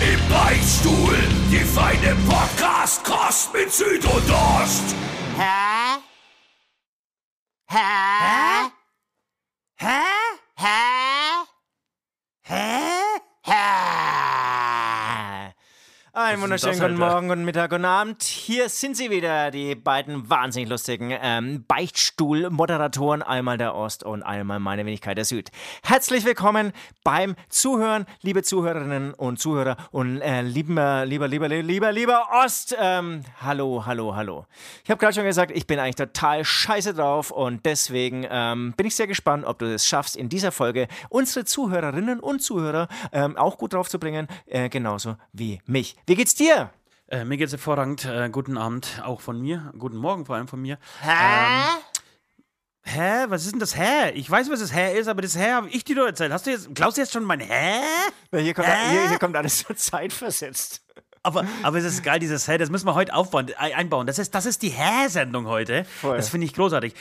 Im Beichtstuhl, die feine Podcast-Kost mit Süd und Ost. Hä? Hä? Hä? Hä? Hä? Hä? Einen wunderschönen guten Alter? Morgen, guten Mittag, guten Abend. Hier sind sie wieder, die beiden wahnsinnig lustigen ähm, Beichtstuhl-Moderatoren. Einmal der Ost und einmal meine Wenigkeit der Süd. Herzlich willkommen beim Zuhören, liebe Zuhörerinnen und Zuhörer und äh, lieber, lieber, lieber, lieber, lieber Ost. Ähm, hallo, hallo, hallo. Ich habe gerade schon gesagt, ich bin eigentlich total scheiße drauf und deswegen ähm, bin ich sehr gespannt, ob du es schaffst, in dieser Folge unsere Zuhörerinnen und Zuhörer ähm, auch gut drauf zu bringen, äh, genauso wie mich. Wie geht's dir? Äh, mir geht's hervorragend. Äh, guten Abend auch von mir. Guten Morgen vor allem von mir. Hä? Hä? Was ist denn das Hä? Ich weiß, was das Hä ist, aber das Hä habe ich dir doch erzählt. Hast du jetzt, glaubst du jetzt schon mein Hä? Hier kommt, Hä? hier, hier kommt alles so zeitversetzt. Aber, aber es ist geil, dieses Hä, das müssen wir heute aufbauen, ein- einbauen. Das ist, das ist die Hä-Sendung heute. Voll. Das finde ich großartig.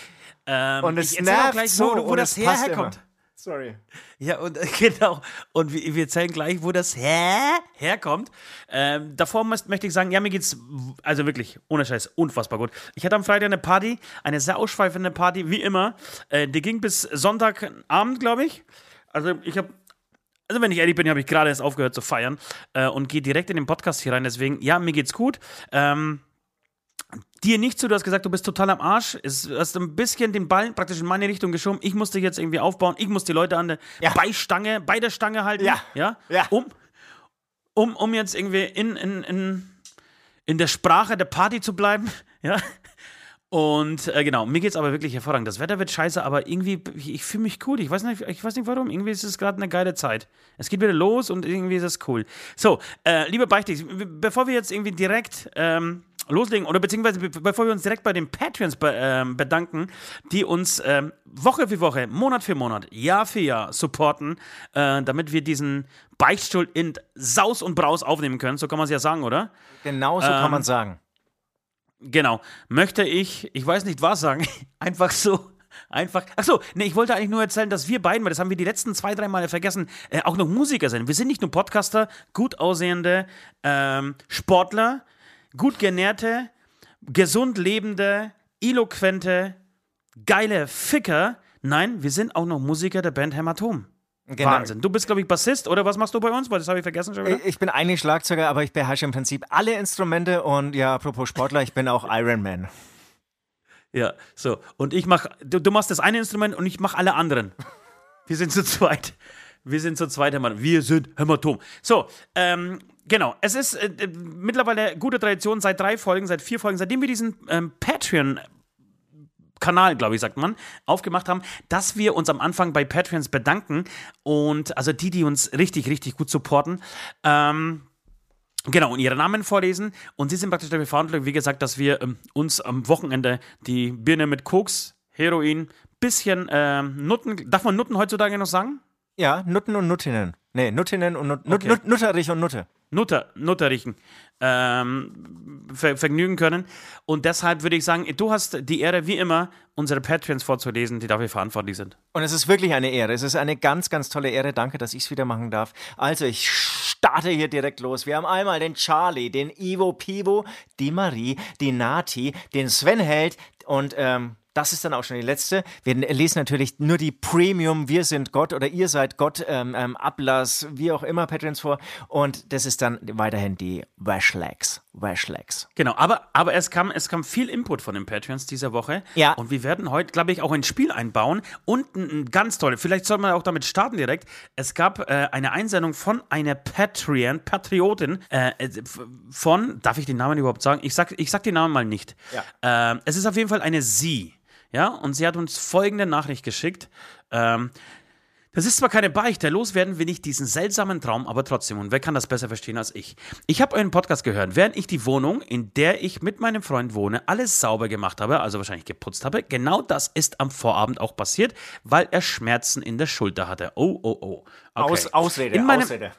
Ähm, Und es nervt gleich, so wo, wo das Hä herkommt. immer. Sorry. Ja, und genau. Und wir, wir erzählen gleich, wo das Hä herkommt. Ähm, davor möchte ich sagen, ja, mir geht's also wirklich, ohne Scheiß, unfassbar gut. Ich hatte am Freitag eine Party, eine sehr ausschweifende Party, wie immer. Äh, die ging bis Sonntagabend, glaube ich. Also ich habe also wenn ich ehrlich bin, habe ich gerade erst aufgehört zu feiern äh, und gehe direkt in den Podcast hier rein. Deswegen, ja, mir geht's gut. Ähm, dir nicht so, du hast gesagt, du bist total am Arsch. Es, du hast ein bisschen den Ball praktisch in meine Richtung geschoben. Ich muss dich jetzt irgendwie aufbauen. Ich muss die Leute an der Ja. Beistange, bei der Stange halten. Ja. Ja. Ja. Um, um, um jetzt irgendwie in, in, in, in der Sprache der Party zu bleiben. Ja. Und äh, genau, mir geht's aber wirklich hervorragend. Das Wetter wird scheiße, aber irgendwie, ich, ich fühle mich cool. Ich weiß, nicht, ich weiß nicht warum. Irgendwie ist es gerade eine geile Zeit. Es geht wieder los und irgendwie ist es cool. So, äh, liebe Beichtig, bevor wir jetzt irgendwie direkt ähm, loslegen oder beziehungsweise be bevor wir uns direkt bei den Patreons be ähm, bedanken, die uns ähm, Woche für Woche, Monat für Monat, Jahr für Jahr supporten, äh, damit wir diesen Beichtstuhl in Saus und Braus aufnehmen können. So kann man es ja sagen, oder? Genau so Ähm, kann man sagen. Genau. Möchte ich, ich weiß nicht was sagen, einfach so. Einfach. Achso, nee, ich wollte eigentlich nur erzählen, dass wir beiden, weil das haben wir die letzten zwei, drei Male vergessen, äh, auch noch Musiker sind. Wir sind nicht nur Podcaster, gut aussehende ähm, Sportler, gut genährte, gesund lebende, eloquente, geile Ficker. Nein, wir sind auch noch Musiker der Band Hämatom. Genau. Wahnsinn. Du bist, glaube ich, Bassist oder was machst du bei uns? Weil das habe ich vergessen schon wieder. Ich bin eigentlich Schlagzeuger, aber ich beherrsche im Prinzip alle Instrumente und ja, apropos Sportler, ich bin auch Ironman. Ja, so. Und ich mach, du, du machst das eine Instrument und ich mach alle anderen. Wir sind zu zweit. Wir sind zu zweit, Hämatom. Wir sind Hämatom. So, ähm, genau. Es ist äh, äh, mittlerweile gute Tradition seit drei Folgen, seit vier Folgen, seitdem wir diesen ähm, Patreon Kanal, glaube ich, sagt man, aufgemacht haben, dass wir uns am Anfang bei Patreons bedanken und also die, die uns richtig, richtig gut supporten. Ähm, Genau, und ihre Namen vorlesen. Und sie sind praktisch dafür verantwortlich, wie gesagt, dass wir ähm, uns am Wochenende die Birne mit Koks, Heroin, bisschen ähm, Nutten. Darf man Nutten heutzutage noch sagen? Ja, Nutten und Nuttinnen. Nee, Nuttinnen und Nut Okay. Nut Nutterich und Nutte. Nutter, Nutterrichen ähm, ver vergnügen können. Und deshalb würde ich sagen, du hast die Ehre, wie immer, unsere Patreons vorzulesen, die dafür verantwortlich sind. Und es ist wirklich eine Ehre. Es ist eine ganz, ganz tolle Ehre. Danke, dass ich es wieder machen darf. Also, ich starte hier direkt los. Wir haben einmal den Charlie, den Ivo Pivo, die Marie, die Nati, den Sven Held und ähm, das ist dann auch schon die letzte. Wir lesen natürlich nur die Premium Wir sind Gott oder Ihr seid Gott ähm, ähm, Ablass, wie auch immer, Patrons vor. Und das ist dann weiterhin die Washlegs. Washlegs. Genau, aber, aber es, kam, es kam viel Input von den Patreons dieser Woche. Ja. Und wir werden heute, glaube ich, auch ein Spiel einbauen. Und ein, ein ganz toll, vielleicht soll man auch damit starten direkt. Es gab äh, eine Einsendung von einer Patreon, Patriotin, äh, äh, von, darf ich den Namen überhaupt sagen? Ich sag, ich sag den Namen mal nicht. Ja. Ähm, es ist auf jeden Fall eine Sie. Ja, und sie hat uns folgende Nachricht geschickt. Ähm, Das ist zwar keine Beichte, loswerden will ich diesen seltsamen Traum, aber trotzdem. Und wer kann das besser verstehen als ich? Ich habe euren Podcast gehört, während ich die Wohnung, in der ich mit meinem Freund wohne, alles sauber gemacht habe, also wahrscheinlich geputzt habe. Genau das ist am Vorabend auch passiert, weil er Schmerzen in der Schulter hatte. Oh, oh, oh. Okay. Aus, Ausrede, in meinem, Ausrede.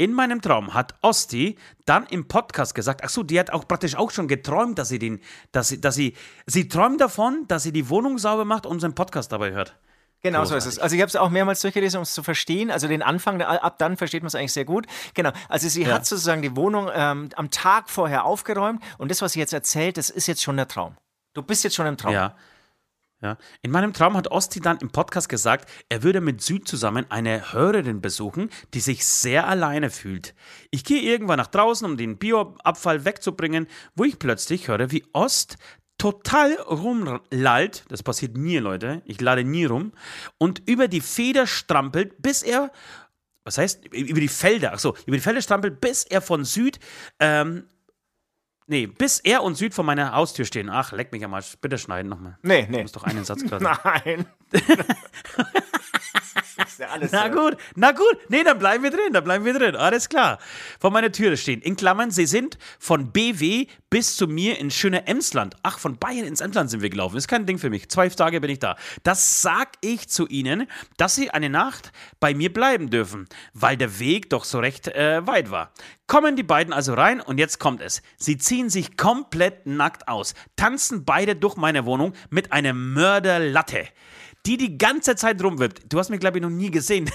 In meinem Traum hat Osti dann im Podcast gesagt, ach so, die hat auch praktisch auch schon geträumt, dass sie den, dass sie, dass sie, sie träumt davon, dass sie die Wohnung sauber macht und unseren Podcast dabei hört. Genau so ist es. Also ich habe es auch mehrmals durchgelesen, um es zu verstehen. Also den Anfang, ab dann versteht man es eigentlich sehr gut. Genau. Also sie Ja. hat sozusagen die Wohnung ähm, am Tag vorher aufgeräumt und das, was sie jetzt erzählt, das ist jetzt schon der Traum. Du bist jetzt schon im Traum. Ja. Ja. In meinem Traum hat Osti dann im Podcast gesagt, er würde mit Süd zusammen eine Hörerin besuchen, die sich sehr alleine fühlt. Ich gehe irgendwann nach draußen, um den Bioabfall wegzubringen, wo ich plötzlich höre, wie Ost total rumlallt. Das passiert mir, Leute. Ich lade nie rum. Und über die Feder strampelt, bis er was heißt, über die Felder, ach über die Felder strampelt, bis er von Süd, ähm, nee, bis er und Süd vor meiner Haustür stehen. Ach, leck mich am Arsch, bitte schneiden nochmal. Nee, nee. Muss doch einen Satz gerade. Nein. das ist ja alles Na äh, gut, na gut. Nee, dann bleiben wir drin, dann bleiben wir drin. Alles klar. Vor meiner Türe stehen. In Klammern, sie sind von BW bis zu mir in schöne Emsland. Ach, von Bayern ins Emsland sind wir gelaufen. Ist kein Ding für mich. Zwei Tage bin ich da. Das sag ich zu ihnen, dass sie eine Nacht bei mir bleiben dürfen, weil der Weg doch so recht äh, weit war. Kommen die beiden also rein und jetzt kommt es. Sie ziehen sich komplett nackt aus, tanzen beide durch meine Wohnung mit einer Mörderlatte die die ganze Zeit rumwirbt. Du hast mich, glaube ich, noch nie gesehen.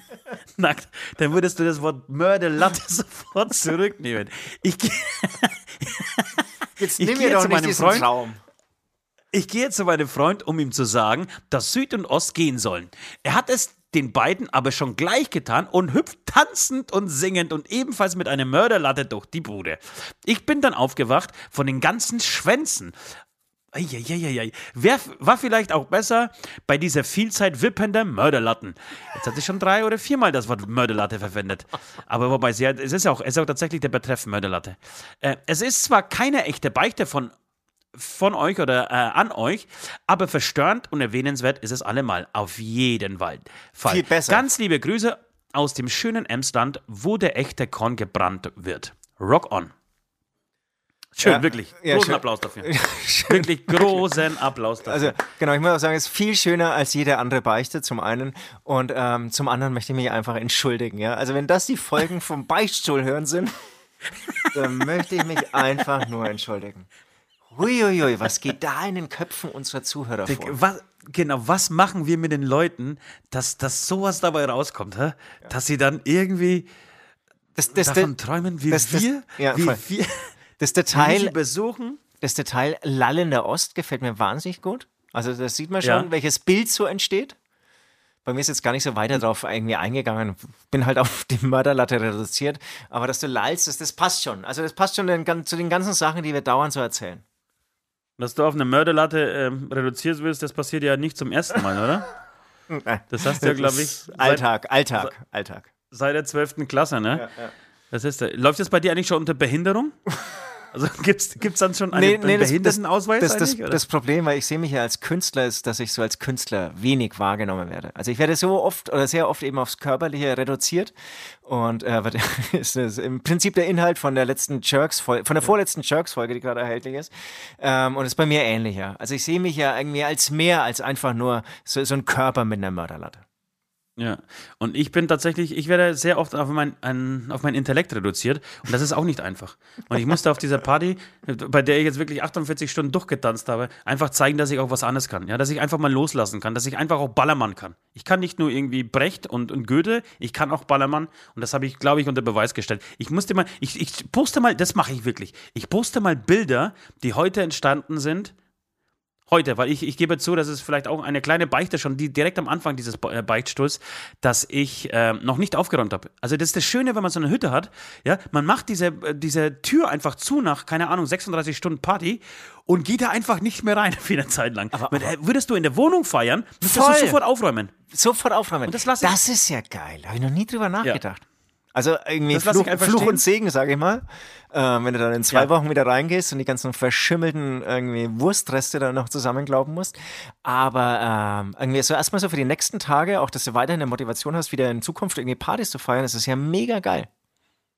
Nackt. Dann würdest du das Wort Mörderlatte sofort zurücknehmen. Ich, Jetzt nimm mir doch zu meinem Freund. Traum. ich gehe zu meinem Freund, um ihm zu sagen, dass Süd und Ost gehen sollen. Er hat es den beiden aber schon gleich getan und hüpft tanzend und singend und ebenfalls mit einer Mörderlatte durch die Bude. Ich bin dann aufgewacht von den ganzen Schwänzen. Eieieiei. Wer war vielleicht auch besser bei dieser Vielzeit wippender Mörderlatten? Jetzt hat sie schon drei oder viermal das Wort Mörderlatte verwendet. Aber wobei, sie hat, es ist auch, es ist auch tatsächlich der Betreff Mörderlatte. Äh, es ist zwar keine echte Beichte von, von euch oder äh, an euch, aber verstörend und erwähnenswert ist es allemal. Auf jeden Fall. Viel besser. Ganz liebe Grüße aus dem schönen Emsland, wo der echte Korn gebrannt wird. Rock on. Schön, Ja, wirklich. ja, Großen schön. Applaus dafür. Wirklich großen Applaus dafür. Also, genau, ich muss auch sagen, es ist viel schöner als jede andere Beichte, zum einen. Und ähm, zum anderen möchte ich mich einfach entschuldigen. Ja? Also, wenn das die Folgen vom Beichtstuhl hören sind, dann möchte ich mich einfach nur entschuldigen. Huiuiui, was geht da in den Köpfen unserer Zuhörer vor? was, genau, was machen wir mit den Leuten, dass, dass sowas dabei rauskommt, hä? dass sie dann irgendwie Das, das, davon das, träumen, wie das- das- wir, ja, wie voll. wir das Detail, besuchen. das Detail Lallender Ost gefällt mir wahnsinnig gut. Also, das sieht man schon, Ja. welches Bild so entsteht. Bei mir ist jetzt gar nicht so weiter drauf irgendwie eingegangen. Bin halt auf die Mörderlatte reduziert. Aber dass du lallst, das, das passt schon. Also das passt schon den, zu den ganzen Sachen, die wir dauernd so erzählen. Dass du auf eine Mörderlatte ähm, reduziert wirst, das passiert ja nicht zum ersten Mal, oder? Das hast du ja, glaube ich, Alltag, Alltag, Alltag. seit der 12. Klasse, ne? Das ist, der- läuft das bei dir eigentlich schon unter Behinderung? Also gibt's gibt's dann schon einen, einen Behindertenausweis das, das, oder? das Problem, weil ich sehe mich ja als Künstler, ist, dass ich so als Künstler wenig wahrgenommen werde. Also ich werde so oft oder sehr oft eben aufs Körperliche reduziert und äh, ist das im Prinzip der Inhalt von der letzten Jerks Folge, von der vorletzten Jerks Folge, die gerade erhältlich ist. Ähm, und ist bei mir ähnlicher. Also ich sehe mich ja irgendwie als mehr als einfach nur so, so ein Körper mit einer Mörderlatte. Ja, und ich bin tatsächlich, ich werde sehr oft auf mein, ein, auf mein Intellekt reduziert und das ist auch nicht einfach. Und ich musste auf dieser Party, bei der ich jetzt wirklich 48 Stunden durchgetanzt habe, einfach zeigen, dass ich auch was anderes kann. Ja, dass ich einfach mal loslassen kann, dass ich einfach auch Ballermann kann. Ich kann nicht nur irgendwie Brecht und, und Goethe, ich kann auch Ballermann und das habe ich, glaube ich, unter Beweis gestellt. Ich musste mal, ich, ich poste mal, das mache ich wirklich. Ich poste mal Bilder, die heute entstanden sind, Heute, weil ich, ich gebe zu, das ist vielleicht auch eine kleine Beichte schon, die direkt am Anfang dieses äh, Beichtstuhls, dass ich ähm, noch nicht aufgeräumt habe. Also das ist das Schöne, wenn man so eine Hütte hat, ja, man macht diese, äh, diese Tür einfach zu nach, keine Ahnung, 36 Stunden Party und geht da einfach nicht mehr rein für eine Zeit lang. Aber, würdest du in der Wohnung feiern, Voll. du sofort aufräumen. Sofort aufräumen. das lasse ich- das ist ja geil. Habe ich noch nie drüber nachgedacht. Also irgendwie Fluch, Fluch und Segen, sag ich mal. Ähm, wenn du dann in zwei Ja. Wochen wieder reingehst und die ganzen verschimmelten irgendwie Wurstreste dann noch zusammenglauben musst. Aber ähm, irgendwie so erstmal so für die nächsten Tage, auch dass du weiterhin eine Motivation hast, wieder in Zukunft irgendwie Partys zu feiern, das ist ja mega geil.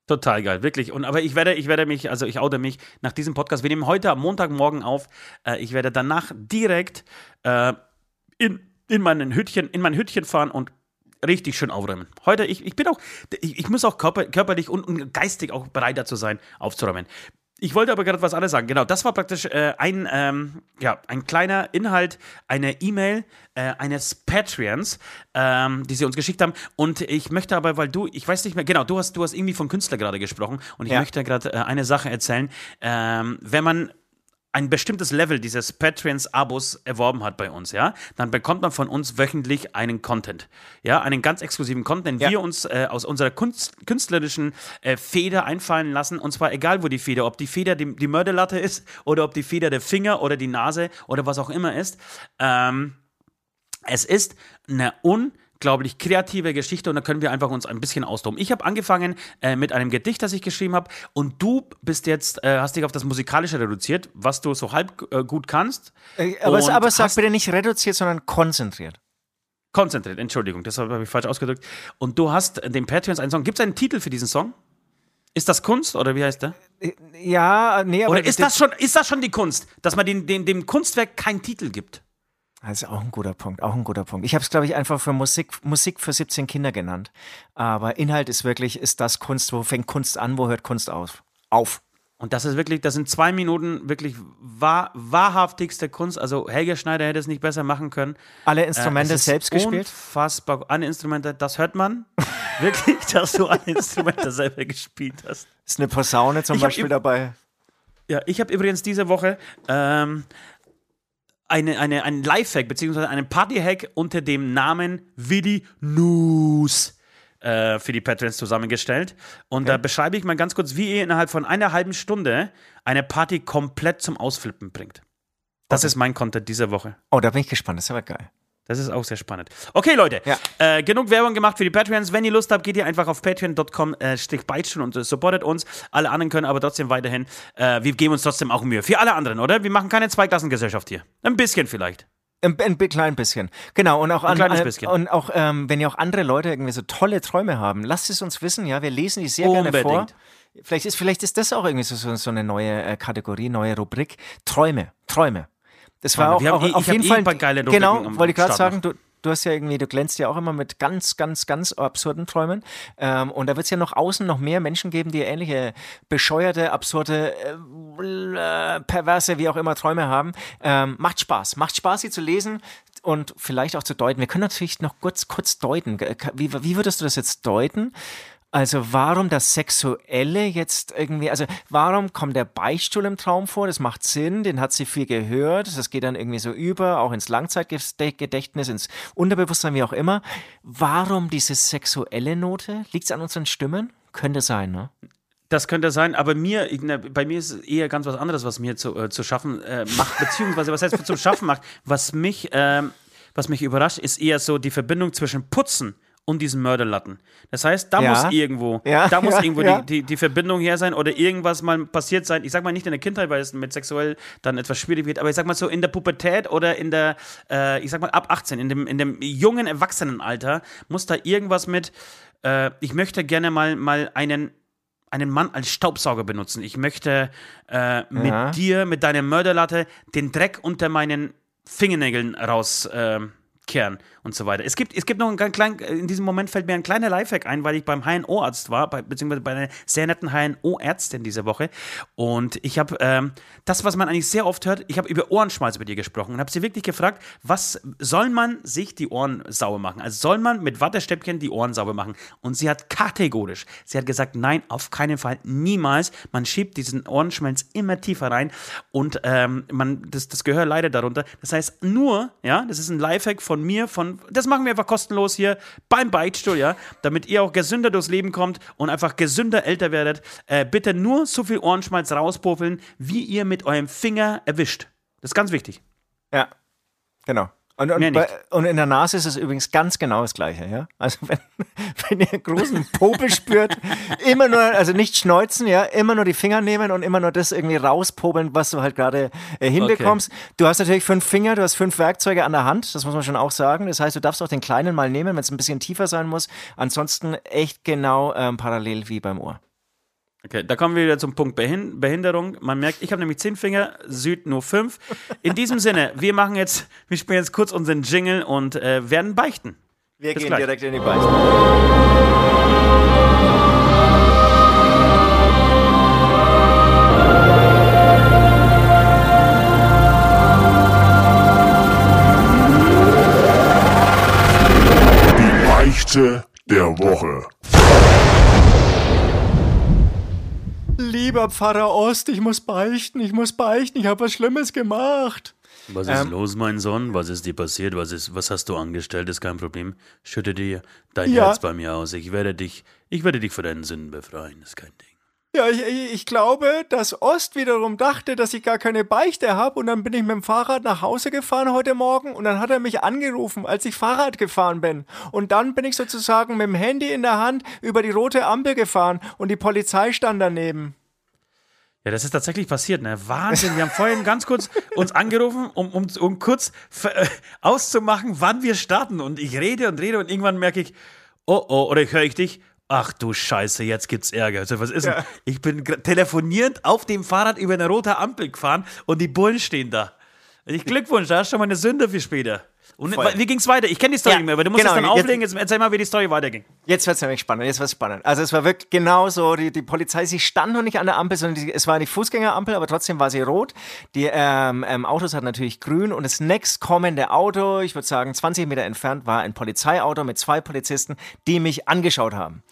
Total geil, wirklich. Und aber ich werde, ich werde mich, also ich oute mich nach diesem Podcast. Wir nehmen heute am Montagmorgen auf. Äh, ich werde danach direkt äh, in, in meinen Hütchen, in mein Hütchen fahren und richtig schön aufräumen. Heute, ich, ich bin auch, ich, ich muss auch körper, körperlich und, und geistig auch bereit dazu sein, aufzuräumen. Ich wollte aber gerade was anderes sagen. Genau, das war praktisch äh, ein, ähm, ja, ein kleiner Inhalt, eine E-Mail äh, eines Patreons, ähm, die sie uns geschickt haben. Und ich möchte aber, weil du, ich weiß nicht mehr, genau, du hast, du hast irgendwie von Künstler gerade gesprochen und ich Ja. möchte gerade äh, eine Sache erzählen. Ähm, wenn man ein bestimmtes Level dieses Patreons-Abos erworben hat bei uns, ja, dann bekommt man von uns wöchentlich einen Content, ja, einen ganz exklusiven Content, den Ja. wir uns äh, aus unserer Kunst, künstlerischen äh, Feder einfallen lassen, und zwar egal, wo die Feder, ob die Feder die, die Mörderlatte ist oder ob die Feder der Finger oder die Nase oder was auch immer ist. Ähm, es ist eine unglaublich kreative Geschichte und da können wir einfach uns ein bisschen austoben. Ich habe angefangen äh, mit einem Gedicht, das ich geschrieben habe und du bist jetzt, äh, hast dich auf das Musikalische reduziert, was du so halb äh, gut kannst. Äh, aber, aber sag bitte nicht reduziert, sondern konzentriert. Konzentriert, Entschuldigung, das habe ich falsch ausgedrückt. Und du hast dem Patreons einen Song. Gibt es einen Titel für diesen Song? Ist das Kunst oder wie heißt der? Äh, Ja, nee, aber Oder ist das schon, ist das schon die Kunst, dass man den, den, dem Kunstwerk keinen Titel gibt? Das ist auch ein guter Punkt, auch ein guter Punkt. Ich habe es, glaube ich, einfach für Musik, Musik für 17 Kinder genannt. Aber Inhalt ist wirklich, ist das Kunst, wo fängt Kunst an, wo hört Kunst auf? Auf. Und das ist wirklich, das sind zwei Minuten wirklich wahr, wahrhaftigste Kunst. Also Helge Schneider hätte es nicht besser machen können. Alle Äh, Instrumente ist selbst gespielt? Unfassbar. Alle Instrumente, das hört man. wirklich, dass du alle Instrumente selber gespielt hast. Ist eine Posaune zum Ich Beispiel dabei? Ja, ich habe übrigens diese Woche ähm, eine, eine, einen Lifehack beziehungsweise einen Partyhack unter dem Namen Vidi News äh, für die Patrons zusammengestellt. Und da beschreibe ich mal ganz kurz, wie ihr innerhalb von einer halben Stunde eine Party komplett zum Ausflippen bringt. Das ist mein Content diese Woche. Oh, da bin ich gespannt, das ist aber geil. Das ist auch sehr spannend. Okay, Leute, Ja. äh, genug Werbung gemacht für die Patreons. Wenn ihr Lust habt, geht ihr einfach auf patreon.com äh, und äh, supportet uns. Alle anderen können aber trotzdem weiterhin, äh, wir geben uns trotzdem auch Mühe. Für alle anderen, oder? Wir machen keine Zweiklassengesellschaft hier. Ein bisschen vielleicht. Ein, ein bi- klein bisschen. Genau, und auch, an, bisschen. Und auch ähm, wenn ihr auch andere Leute irgendwie so tolle Träume haben, lasst es uns wissen, ja. Wir lesen die sehr gerne vor. Unbedingt. Vielleicht ist, vielleicht ist das auch irgendwie so, so, so eine neue äh, Kategorie, neue Rubrik. Träume, Träume. Das war auch, auch eh- auf jeden eh Fall. ein paar geile genau, wollte ich gerade sagen, du, du hast ja irgendwie, du glänzt ja auch immer mit ganz, ganz, ganz absurden Träumen. Ähm, und da wird es ja noch außen noch mehr Menschen geben, die ähnliche bescheuerte, absurde, äh, perverse, wie auch immer Träume haben. Ähm, macht Spaß. Macht Spaß, sie zu lesen und vielleicht auch zu deuten. Wir können natürlich noch kurz, kurz deuten. Wie, wie würdest du das jetzt deuten? Also warum das Sexuelle jetzt irgendwie, also warum kommt der Beichtstuhl im Traum vor? Das macht Sinn, den hat sie viel gehört, das geht dann irgendwie so über, auch ins Langzeitgedächtnis, ins Unterbewusstsein, wie auch immer. Warum diese sexuelle Note? Liegt es an unseren Stimmen? Könnte sein, ne? Das könnte sein, aber mir, bei mir ist es eher ganz was anderes, was mir zu, äh, zu schaffen äh, macht, beziehungsweise was heißt zum Schaffen macht. Was mich, ähm, was mich überrascht, ist eher so die Verbindung zwischen Putzen und diesen Mörderlatten. Das heißt, da Ja. muss irgendwo, Ja, da muss ja, irgendwo die, die, die Verbindung her sein oder irgendwas mal passiert sein. Ich sag mal nicht in der Kindheit, weil es mit sexuell dann etwas schwierig wird, aber ich sag mal so in der Pubertät oder in der, äh, ich sag mal ab 18, in dem, in dem jungen Erwachsenenalter, muss da irgendwas mit, äh, ich möchte gerne mal, mal einen einen Mann als Staubsauger benutzen. Ich möchte äh, mit dir, mit deiner Mörderlatte, den Dreck unter meinen Fingernägeln rauskehren und so weiter. Es gibt, es gibt noch einen kleinen, in diesem Moment fällt mir ein kleiner Lifehack ein, weil ich beim HNO-Arzt war, bei, beziehungsweise bei einer sehr netten HNO-Ärztin diese Woche. Und ich habe ähm, das, was man eigentlich sehr oft hört, ich habe über Ohrenschmalz mit ihr gesprochen und habe sie wirklich gefragt, was soll man sich die Ohren sauber machen? Also soll man mit Wattestäbchen die Ohren sauber machen? Und sie hat kategorisch, sie hat gesagt, nein, auf keinen Fall, niemals. Man schiebt diesen Ohrenschmalz immer tiefer rein und ähm, man, das, das Gehör leidet darunter. Das heißt, nur, ja, das ist ein Lifehack von mir, von, das machen wir einfach kostenlos hier beim Beichtstuhl, ja, damit ihr auch gesünder durchs Leben kommt und einfach gesünder älter werdet. Äh, bitte nur so viel Ohrenschmalz rauspuffeln, wie ihr mit eurem Finger erwischt. Das ist ganz wichtig. Ja, genau. Und, und, bei, und in der Nase ist es übrigens ganz genau das Gleiche, ja. Also wenn, wenn ihr einen großen Popel spürt, immer nur, also nicht schneuzen, ja, immer nur die Finger nehmen und immer nur das irgendwie rauspobeln, was du halt gerade äh, hinbekommst. Du hast natürlich fünf Finger, du hast fünf Werkzeuge an der Hand, das muss man schon auch sagen. Das heißt, du darfst auch den kleinen mal nehmen, wenn es ein bisschen tiefer sein muss. Ansonsten echt genau ähm, parallel wie beim Ohr. Okay, da kommen wir wieder zum Punkt Behin Behinderung. Man merkt, ich habe nämlich zehn Finger, Süd nur fünf. In diesem Sinne, wir machen jetzt, wir spielen jetzt kurz unseren Jingle und äh, werden beichten. Wir Bis gehen gleich. direkt in die Beichte. Die Beichte der Woche. Lieber Pfarrer Ost, ich muss beichten, ich muss beichten, ich habe was Schlimmes gemacht. Was ist los, mein Sohn? Was ist dir passiert? Was, ist, was hast du angestellt? Ist kein Problem. Schütte dir dein Ja. Herz bei mir aus. Ich werde dich, ich werde dich von deinen Sünden befreien. Ist kein Ding. Ja, ich, ich ich glaube, dass Ost wiederum dachte, dass ich gar keine Beichte habe und dann bin ich mit dem Fahrrad nach Hause gefahren heute Morgen und dann hat er mich angerufen, als ich Fahrrad gefahren bin. Und dann bin ich sozusagen mit dem Handy in der Hand über die rote Ampel gefahren und die Polizei stand daneben. Ja, das ist tatsächlich passiert, ne? Wahnsinn. Wir haben vorhin ganz kurz uns angerufen, um, um, um kurz äh, auszumachen, wann wir starten. Und ich rede und rede und irgendwann merke ich, oh oh, oder höre ich dich. Ach du Scheiße, jetzt gibt's Ärger. Also, was ist denn? Ich bin telefonierend auf dem Fahrrad über eine rote Ampel gefahren und die Bullen stehen da. Ich Glückwunsch, da hast du schon mal eine Sünde für später. Und Voll. wie ging's weiter? Ich kenne die Story Ja, nicht mehr, aber du musst genau, es dann jetzt- auflegen. Jetzt erzähl mal, wie die Story weiterging. Jetzt wird es nämlich spannend, jetzt wird's spannend. Also es war wirklich genau so, die, die Polizei, sie stand noch nicht an der Ampel, sondern die, es war eine Fußgängerampel, aber trotzdem war sie rot. Die ähm, ähm, Autos hatten natürlich grün und das nächstkommende Auto, ich würde sagen 20 Meter entfernt, war ein Polizeiauto mit zwei Polizisten, die mich angeschaut haben.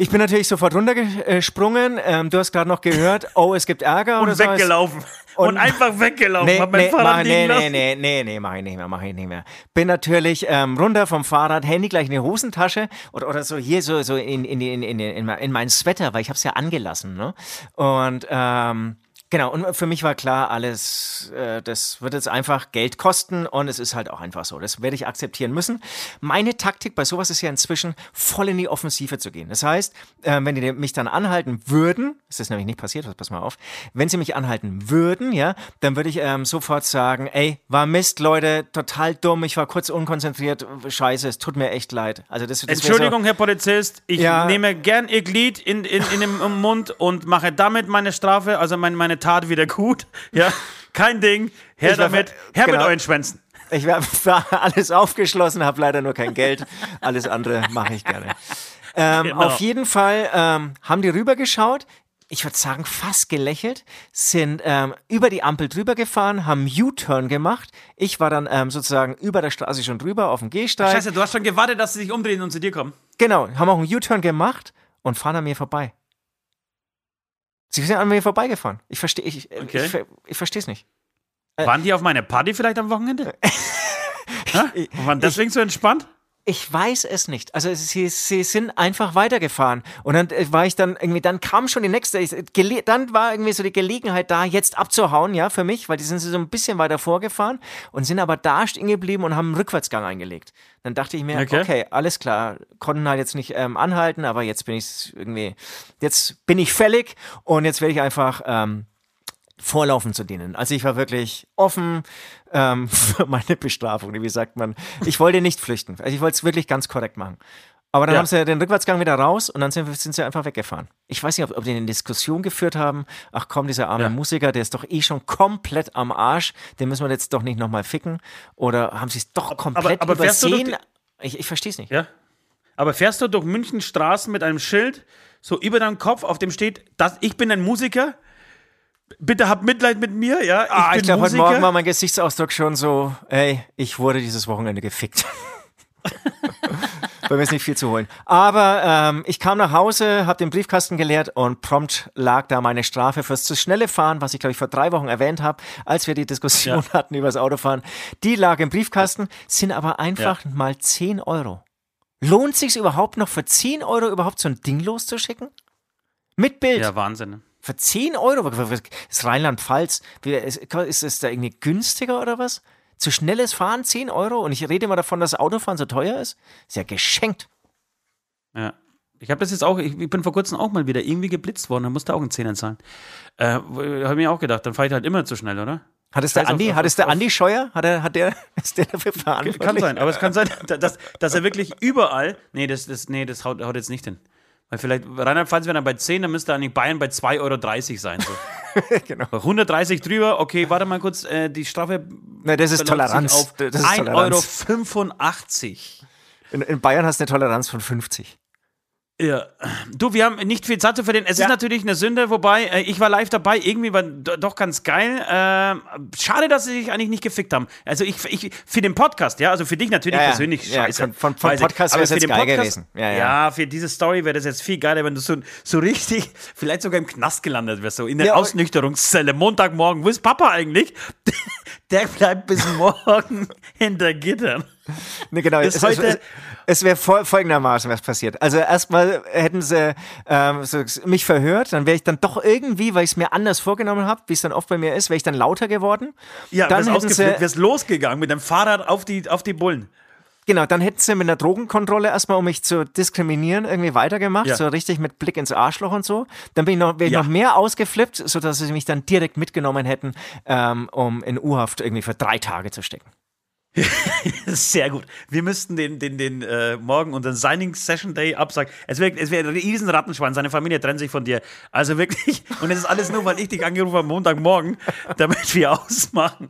Ich bin natürlich sofort runtergesprungen. Ähm, du hast gerade noch gehört, oh, es gibt Ärger oder Und so. weggelaufen. Und, Und- einfach weggelaufen. Nee, Hab mein nee, Fahrrad mach, nee, nee, nee, nee, nee, mach ich nicht mehr, mach ich nicht mehr. Bin natürlich ähm, runter vom Fahrrad, Handy gleich in die Hosentasche oder, oder so hier so, so in, in, in, in, in, in meinen Sweater, weil ich habe es ja angelassen. Ne? Und ähm, genau, und für mich war klar, alles, äh, das wird jetzt einfach Geld kosten und es ist halt auch einfach so. Das werde ich akzeptieren müssen. Meine Taktik bei sowas ist ja inzwischen voll in die Offensive zu gehen. Das heißt, äh, wenn die mich dann anhalten würden, das ist nämlich nicht passiert, pass mal auf, wenn sie mich anhalten würden, ja, dann würde ich ähm, sofort sagen, ey, war Mist, Leute, total dumm, ich war kurz unkonzentriert, scheiße, es tut mir echt leid. Also das, das Entschuldigung, Herr Polizist, ich Ja. nehme gern Ihr Glied in, in, in den Mund und mache damit meine Strafe, also mein, meine Tat wieder gut. Ja, kein Ding. Her Ich war- damit. Her mit genau. euren Schwänzen. Ich war, war alles aufgeschlossen, habe leider nur kein Geld, alles andere mache ich gerne. Ähm, Genau. Auf jeden Fall ähm, haben die rübergeschaut. Ich würde sagen, fast gelächelt, sind ähm, über die Ampel drüber gefahren, haben U-Turn gemacht. Ich war dann ähm, sozusagen über der Straße schon drüber auf dem Gehsteig. Scheiße, du hast schon gewartet, dass sie sich umdrehen und zu dir kommen. Genau, haben auch einen U-Turn gemacht und fahren an mir vorbei. Sie sind an mir vorbeigefahren. Ich verstehe ich, Okay. ich, ich verstehe es nicht. Äh. Waren die auf meine Party vielleicht am Wochenende? Und waren deswegen so entspannt? Ich weiß es nicht. Also sie, sie sind einfach weitergefahren. Und dann äh, war ich dann irgendwie, dann kam schon die nächste, ich, gele- dann war irgendwie so die Gelegenheit da, jetzt abzuhauen, ja, für mich, weil die sind so ein bisschen weiter vorgefahren und sind aber da stehen geblieben und haben einen Rückwärtsgang eingelegt. Dann dachte ich mir, okay, Okay. alles klar, konnten halt jetzt nicht ähm, anhalten, aber jetzt bin ich irgendwie, jetzt bin ich fällig und jetzt werde ich einfach ähm, vorlaufen zu denen. Also ich war wirklich offen ähm, für meine Bestrafung, wie sagt man. Ich wollte nicht flüchten. Also ich wollte es wirklich ganz korrekt machen. Aber dann Ja. haben sie den Rückwärtsgang wieder raus und dann sind, sind sie einfach weggefahren. Ich weiß nicht, ob, ob die eine Diskussion geführt haben. Ach komm, dieser arme Ja. Musiker, der ist doch eh schon komplett am Arsch. Den müssen wir jetzt doch nicht nochmal ficken. Oder haben sie es doch komplett aber durch übersehen? Ich, ich verstehe es nicht. Ja. Aber fährst du durch München Straßen mit einem Schild, so über deinem Kopf, auf dem steht, dass ich bin ein Musiker? Bitte habt Mitleid mit mir, ja? Ich Ah, ich glaube, heute. Morgen war mein Gesichtsausdruck schon so, ey, ich wurde dieses Wochenende gefickt. Bei mir ist nicht viel zu holen. Aber ähm, ich kam nach Hause, habe den Briefkasten geleert und prompt lag da meine Strafe fürs zu schnelle Fahren, was ich glaube ich vor drei Wochen erwähnt habe, als wir die Diskussion hatten über das Autofahren. Die lag im Briefkasten, sind aber einfach mal 10 Euro. Lohnt sich überhaupt noch für 10 Euro überhaupt so ein Ding loszuschicken? Mit Bild. Ja, Wahnsinn. Für 10 Euro? Das ist Rheinland-Pfalz. Ist es da irgendwie günstiger oder was? Zu schnelles Fahren 10 Euro und ich rede immer davon, dass Autofahren so teuer ist. Ist ja geschenkt. Ja. Ich habe das jetzt auch, ich, ich bin vor kurzem auch mal wieder irgendwie geblitzt worden, da musste auch einen Zehner zahlen. Äh, habe mir auch gedacht, dann fahre ich halt immer zu schnell, oder? Hat es der Andi, auf- hat es der Andi Scheuer? Hat er, hat der, ist der dafür verantwortlich? Kann sein, aber es kann sein, dass, dass er wirklich überall. Nee, das, das, nee, das haut, haut jetzt nicht hin. Weil vielleicht Rheinland-Pfalz wäre dann bei 10, dann müsste eigentlich Bayern bei 2,30 Euro sein. So. genau. 130 drüber, okay, warte mal kurz, äh, die Strafe Na, das ist Toleranz. auf Das ist 1,85 Toleranz. Euro. In, in Bayern hast du eine Toleranz von 50. Ja. Du, wir haben nicht viel Zeit zu verlieren. Es Ja. ist natürlich eine Sünde, wobei äh, ich war live dabei. Irgendwie war do- doch ganz geil. Ähm, schade, dass sie sich eigentlich nicht gefickt haben. Also ich, ich für den Podcast, ja, also für dich natürlich Ja, ja. persönlich Ja, scheiße. von- von- von. Podcast wär's für jetzt geil Podcast- gewesen. Ja, für diese Story wäre das jetzt viel geiler, wenn du so, so richtig, vielleicht sogar im Knast gelandet wärst, so in der Ausnüchterungszelle, Montagmorgen. Wo ist Papa eigentlich? Der bleibt bis morgen hinter Gittern. Ne, genau, Bis es, es, heute- es, es wäre fol folgendermaßen was passiert. Also erstmal hätten sie ähm, so, mich verhört, dann wäre ich dann doch irgendwie, weil ich es mir anders vorgenommen habe, wie es dann oft bei mir ist, wäre ich dann lauter geworden. Ja, dann sie, wärst losgegangen mit dem Fahrrad auf die, auf die Bullen. Genau, dann hätten sie mit einer Drogenkontrolle erstmal, um mich zu diskriminieren, irgendwie weitergemacht, Ja. so richtig mit Blick ins Arschloch und so. Dann bin ich noch, wäre ich Ja. noch mehr ausgeflippt, sodass sie mich dann direkt mitgenommen hätten, ähm, um in U-Haft irgendwie für drei Tage zu stecken. Sehr gut. Wir müssten den, den, den äh, morgen unseren Signing Session Day absagen. Es wäre es wär ein riesen Rattenschwanz. Seine Familie trennt sich von dir. Also wirklich. Und es ist alles nur, weil ich dich angerufen habe am Montagmorgen, damit wir ausmachen.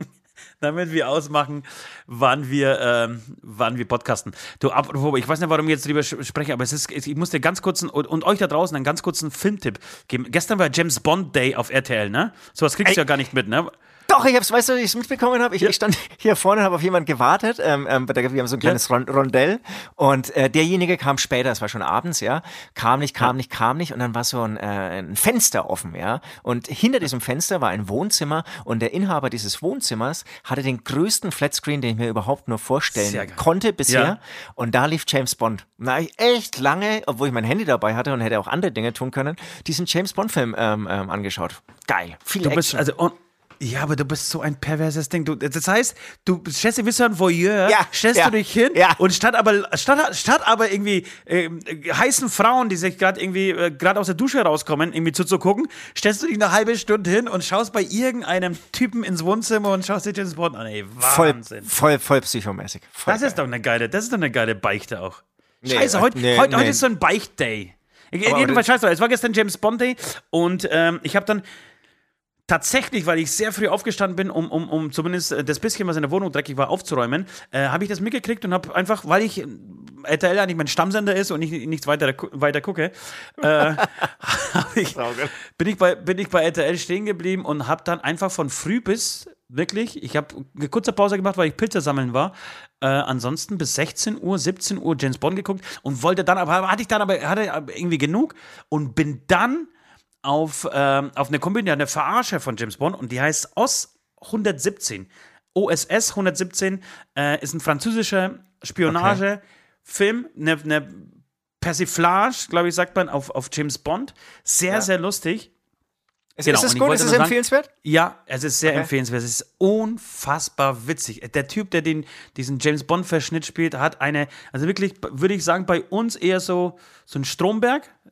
Damit wir ausmachen, wann wir, ähm, wann wir podcasten. Du, apropos, ich weiß nicht, warum ich jetzt drüber spreche, aber es ist, ich muss dir ganz kurzen, und, und euch da draußen einen ganz kurzen Filmtipp geben. Gestern war James Bond Day auf RTL, ne? Sowas kriegst du ja gar nicht mit, ne? Doch, ich hab's, weißt du, wie ich es mitbekommen habe? Ich, ich stand hier vorne, habe auf jemanden gewartet. Ähm, ähm, wir haben so ein kleines Ron- Rondell und äh, derjenige kam später, es war schon abends, ja, kam nicht, kam nicht, kam nicht und dann war so ein, äh, ein Fenster offen, ja. Und hinter diesem Fenster war ein Wohnzimmer und der Inhaber dieses Wohnzimmers hatte den größten Flatscreen, den ich mir überhaupt nur vorstellen konnte bisher. Ja. Und da lief James Bond. Hab ich echt lange, obwohl ich mein Handy dabei hatte und hätte auch andere Dinge tun können, diesen James Bond-Film ähm, ähm, angeschaut. Geil, viel Du bist, Action. also, und, ja, aber du bist so ein perverses Ding. Du, das heißt, du stellst dir wie so ein Voyeur, Ja, stellst ja, du dich hin ja. und statt aber, statt, statt aber irgendwie äh, heißen Frauen, die sich gerade irgendwie äh, gerade aus der Dusche rauskommen, irgendwie zuzugucken, stellst du dich eine halbe Stunde hin und schaust bei irgendeinem Typen ins Wohnzimmer und schaust dir James Bond an. Ey, voll, Wahnsinn. voll, voll psychomäßig. Voll Das ist doch eine geile, das ist doch eine geile Beichte auch. Nee, Scheiße, heute, nee, heute, heute nee. ist so ein Beicht-Day. Jedenfalls, scheiße, es war gestern James Bond Day und ähm, ich habe dann tatsächlich, weil ich sehr früh aufgestanden bin, um, um, um zumindest äh, das bisschen, was in der Wohnung dreckig war, aufzuräumen, äh, habe ich das mitgekriegt und habe einfach, weil ich äh, RTL eigentlich mein Stammsender ist und ich nichts weiter, weiter gucke, äh, ich, bin, ich bei, bin ich bei RTL stehen geblieben und habe dann einfach von früh bis wirklich, ich habe eine kurze Pause gemacht, weil ich Pilze sammeln war. Äh, ansonsten bis 16 Uhr, 17 Uhr James Bond geguckt und wollte dann aber, hatte ich dann aber, hatte aber irgendwie genug und bin dann auf, ähm, auf eine Komödie, eine Verarsche von James Bond und die heißt OS 117. OSS 117 äh, ist ein französischer Spionagefilm, eine, eine Persiflage, glaube ich, sagt man, auf, auf James Bond. Sehr, sehr lustig. Ist, Genau, ist es gut? Ist es nur sagen- empfehlenswert? Ja, es ist sehr Okay. empfehlenswert. Es ist unfassbar witzig. Der Typ, der den, diesen James Bond-Verschnitt spielt, hat eine, also wirklich, würde ich sagen, bei uns eher so, so ein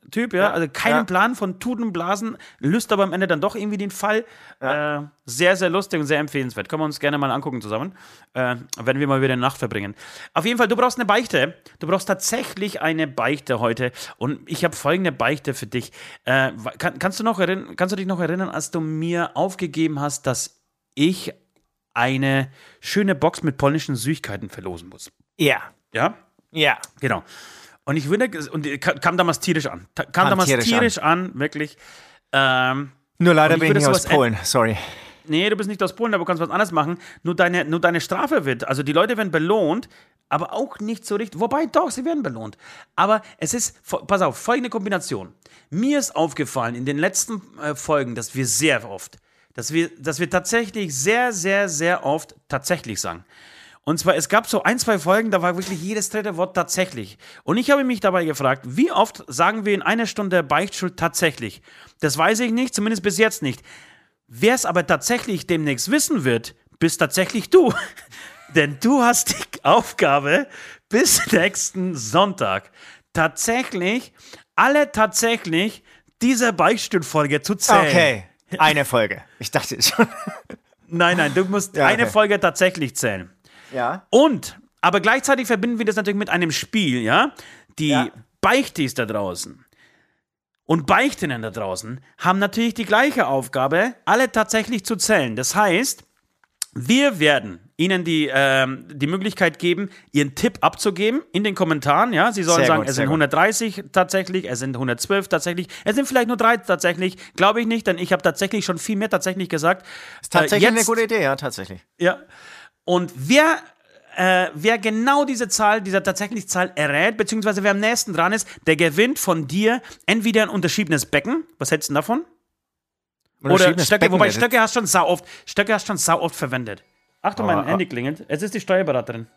Stromberg-Typ, ja? Also keinen ja. Plan von Tuten, Blasen, löst aber am Ende dann doch irgendwie den Fall. Äh, sehr, sehr lustig und sehr empfehlenswert. Können wir uns gerne mal angucken zusammen, äh, wenn wir mal wieder eine Nacht verbringen. Auf jeden Fall, du brauchst eine Beichte. Du brauchst tatsächlich eine Beichte heute. Und ich habe folgende Beichte für dich. Äh, kann, kannst, du noch erinn- kannst du dich noch erinnern, als du mir aufgegeben hast, dass ich eine schöne Box mit polnischen Süßigkeiten verlosen muss? Ja. Ja? Ja. Genau. Und ich würde, und kam damals tierisch an. Kam, Kam damals tierisch tierisch, an. wirklich. Ähm, Nur leider ich bin ich aus sowas Polen. Sorry. nee, du bist nicht aus Polen, aber du kannst was anderes machen. Nur deine, nur deine Strafe wird, also die Leute werden belohnt, aber auch nicht so richtig. Wobei doch, sie werden belohnt. Aber es ist, pass auf, folgende Kombination. Mir ist aufgefallen in den letzten äh, Folgen, dass wir sehr oft, dass wir, dass wir tatsächlich sehr, sehr, sehr oft tatsächlich sagen. Und zwar, es gab so ein, zwei Folgen, da war wirklich jedes dritte Wort tatsächlich. Und ich habe mich dabei gefragt, wie oft sagen wir in einer Stunde Beichtschuld tatsächlich? Das weiß ich nicht, zumindest bis jetzt nicht. Wer es aber tatsächlich demnächst wissen wird, bist tatsächlich du. Denn du hast die Aufgabe, bis nächsten Sonntag tatsächlich, alle tatsächlich diese Beichtstuhlfolge zu zählen. Okay, eine Folge. Ich dachte schon. Nein, nein, du musst Ja, eine okay. Folge tatsächlich zählen. Ja. Und, aber gleichzeitig verbinden wir das natürlich mit einem Spiel, ja? Die Ja. Beichtis da draußen und Beichtinnen da draußen haben natürlich die gleiche Aufgabe, alle tatsächlich zu zählen. Das heißt, wir werden Ihnen die, ähm, die Möglichkeit geben, Ihren Tipp abzugeben in den Kommentaren. Ja, Sie sollen Sehr sagen, gut, es sind gut. 130 tatsächlich, es sind 112 tatsächlich, es sind vielleicht nur drei tatsächlich. Glaube ich nicht, denn ich habe tatsächlich schon viel mehr tatsächlich gesagt. Ist tatsächlich Äh, eine jetzt- gute Idee, ja, tatsächlich. ja. Und wer, äh, wer genau diese Zahl, diese tatsächliche Zahl errät, beziehungsweise wer am nächsten dran ist, der gewinnt von dir entweder ein unterschiedenes Becken. Was hältst du denn davon? Oder Stöcke, Becken, wobei Stöcke hast schon sau oft, Stöcke hast schon sau oft verwendet. Achtung, mein Aber- Handy klingelt. Es ist die Steuerberaterin.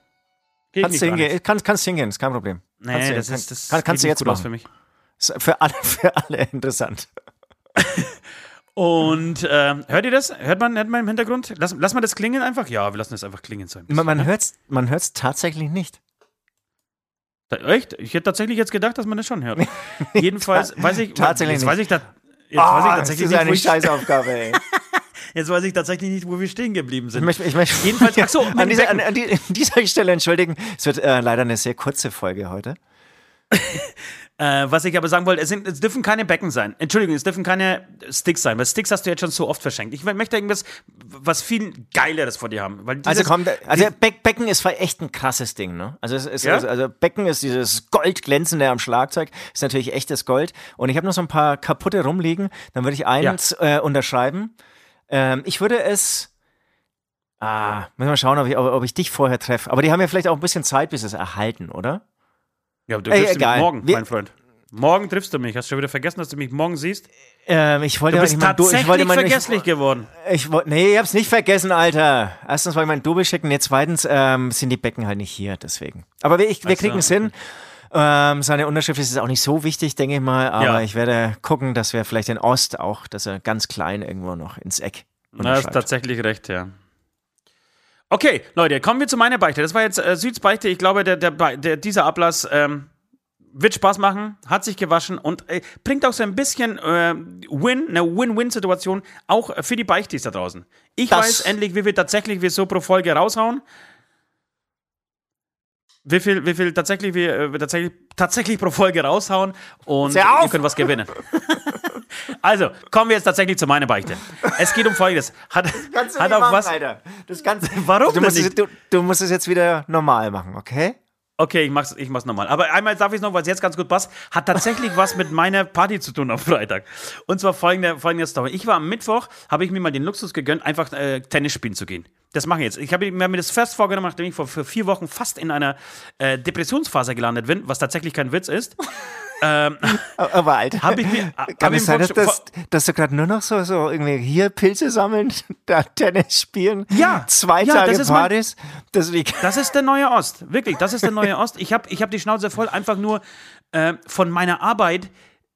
Geh ich Kannst du hingehen, kannst, kannst hingehen, ist kein Problem. Nee, kannst das kann- ist, das kann, kannst du geht jetzt machen. für mich. Ist für alle, für alle interessant. Und äh, hört ihr das? Hört man, hört man im Hintergrund? Lass, lass mal das klingen einfach? Ja, wir lassen das einfach klingen. So ein bisschen, Man, man ne? hört es man hört's tatsächlich nicht. Da- Echt? Ich hätte tatsächlich jetzt gedacht, dass man das schon hört. Jedenfalls weiß ich, Tatsächlich jetzt nicht. weiß ich, da, jetzt weiß ich tatsächlich das ist eine nicht, wo ich, Scheißaufgabe, ey. jetzt weiß ich tatsächlich nicht, wo wir stehen geblieben Ich sind. möchte, ich möchte Jedenfalls- ach so, an, dieser, an, an dieser Stelle entschuldigen. Es wird äh, leider eine sehr kurze Folge heute. Äh, was ich aber sagen wollte, es, sind, es dürfen keine Becken sein. Entschuldigung, es dürfen keine Sticks sein, weil Sticks hast du jetzt schon so oft verschenkt. Ich möchte irgendwas, was viel Geileres vor dir haben. Dieses, Also komm, also Beck, Becken ist echt ein krasses Ding, ne? Also ist, Ja? also, also Becken ist dieses Goldglänzende am Schlagzeug, ist natürlich echtes Gold. Und ich habe noch so ein paar kaputte rumliegen. Dann würde ich eins äh, unterschreiben. Ähm, ich würde es. Ah, müssen wir schauen, ob ich, ob, ob ich dich vorher treffe. Aber die haben ja vielleicht auch ein bisschen Zeit, bis sie es erhalten, oder? Ja, du Ey, triffst mich egal. morgen, Wir- mein Freund. Morgen triffst du mich. Hast du schon wieder vergessen, dass du mich morgen siehst? Ähm, ich wollte Du bist ich mein, Du- tatsächlich ich wollte mein, vergesslich ich, geworden. ich, wollte- Nee, ich hab's nicht vergessen, Alter. Erstens wollte ich mein Double schicken, jetzt zweitens ähm, sind die Becken halt nicht hier, deswegen. Aber wir, ich, wir kriegen es hin. Ähm, seine Unterschrift ist auch nicht so wichtig, denke ich mal, aber Ja. ich werde gucken, dass wir vielleicht den Ost auch, dass er ganz klein irgendwo noch ins Eck Na, hast unterschreibt. tatsächlich recht, ja. Okay, Leute, kommen wir zu meiner Beichte. Das war jetzt äh, Süds Beichte. Ich glaube, der, der, der, dieser Ablass ähm, wird Spaß machen, hat sich gewaschen und äh, bringt auch so ein bisschen äh, Win, eine Win-Win-Situation auch für die Beichtis da draußen. Ich Das- weiß endlich, wie viel tatsächlich wir so pro Folge raushauen. Wie viel, wie viel tatsächlich wir, äh, wir tatsächlich, tatsächlich pro Folge raushauen und ihr könnt was gewinnen. also, kommen wir jetzt tatsächlich zu meiner Beichte. Es geht um Folgendes. Hat, Kannst du hat auch machen, was. Alter. Das Ganze, Warum du musst, es, du, du musst es jetzt wieder normal machen, okay? Okay, ich mach's, ich mach's nochmal. Aber einmal darf ich es noch, weil es jetzt ganz gut passt. Hat tatsächlich was mit meiner Party zu tun am Freitag. Und zwar folgende, folgende Story. Ich war am Mittwoch, habe ich mir mal den Luxus gegönnt, einfach äh, Tennis spielen zu gehen. Das mache ich jetzt. Ich habe mir das fest vorgenommen, nachdem ich vor vier Wochen fast in einer äh, Depressionsphase gelandet bin, was tatsächlich kein Witz ist. Aber Alter, Hab ich mir- kann ich es sein, dass, dass, dass du gerade nur noch so, so irgendwie hier Pilze sammeln, da Tennis spielen, Ja, zwei ja, Tage das Partys, die Das ist der neue Ost. Wirklich, das ist der neue Ost. Ich habe ich hab die Schnauze voll, einfach nur äh, von meiner Arbeit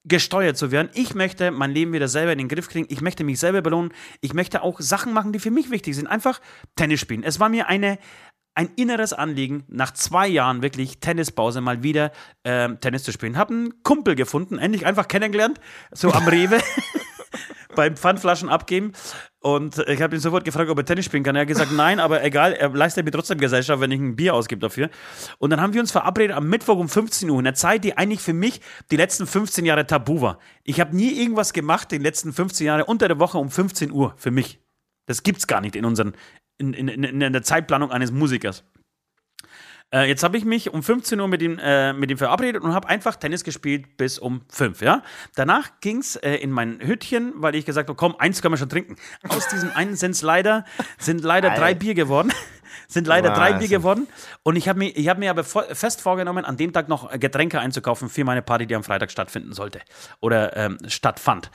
gesteuert zu werden. Ich möchte mein Leben wieder selber in den Griff kriegen. Ich möchte mich selber belohnen. Ich möchte auch Sachen machen, die für mich wichtig sind. Einfach Tennis spielen. Es war mir eine, ein inneres Anliegen, nach zwei Jahren wirklich Tennispause mal wieder ähm, Tennis zu spielen. Hab einen Kumpel gefunden, endlich einfach kennengelernt, so am Rewe. beim Pfandflaschen abgeben. Und ich habe ihn sofort gefragt, ob er Tennis spielen kann. Er hat gesagt, nein, aber egal, er leistet mir trotzdem Gesellschaft, wenn ich ein Bier ausgebe dafür. Und dann haben wir uns verabredet am Mittwoch um 15 Uhr, in einer Zeit, die eigentlich für mich die letzten 15 Jahre tabu war. Ich habe nie irgendwas gemacht, die letzten 15 Jahre unter der Woche um 15 Uhr, für mich. Das gibt's gar nicht in unseren, in, in, in, in der Zeitplanung eines Musikers. Äh, jetzt habe ich mich um 15 Uhr mit ihm, äh, mit ihm verabredet und habe einfach Tennis gespielt bis um 5. Ja? Danach ging es äh, in mein Hütchen, weil ich gesagt habe, komm, eins können wir schon trinken. Aus diesem einen sind's leider, sind leider drei Alter. Bier geworden. sind leider drei Bier Wahnsinn. geworden. Und ich habe mir, ich hab mir aber fest vorgenommen, an dem Tag noch Getränke einzukaufen für meine Party, die am Freitag stattfinden sollte. Oder ähm, stattfand.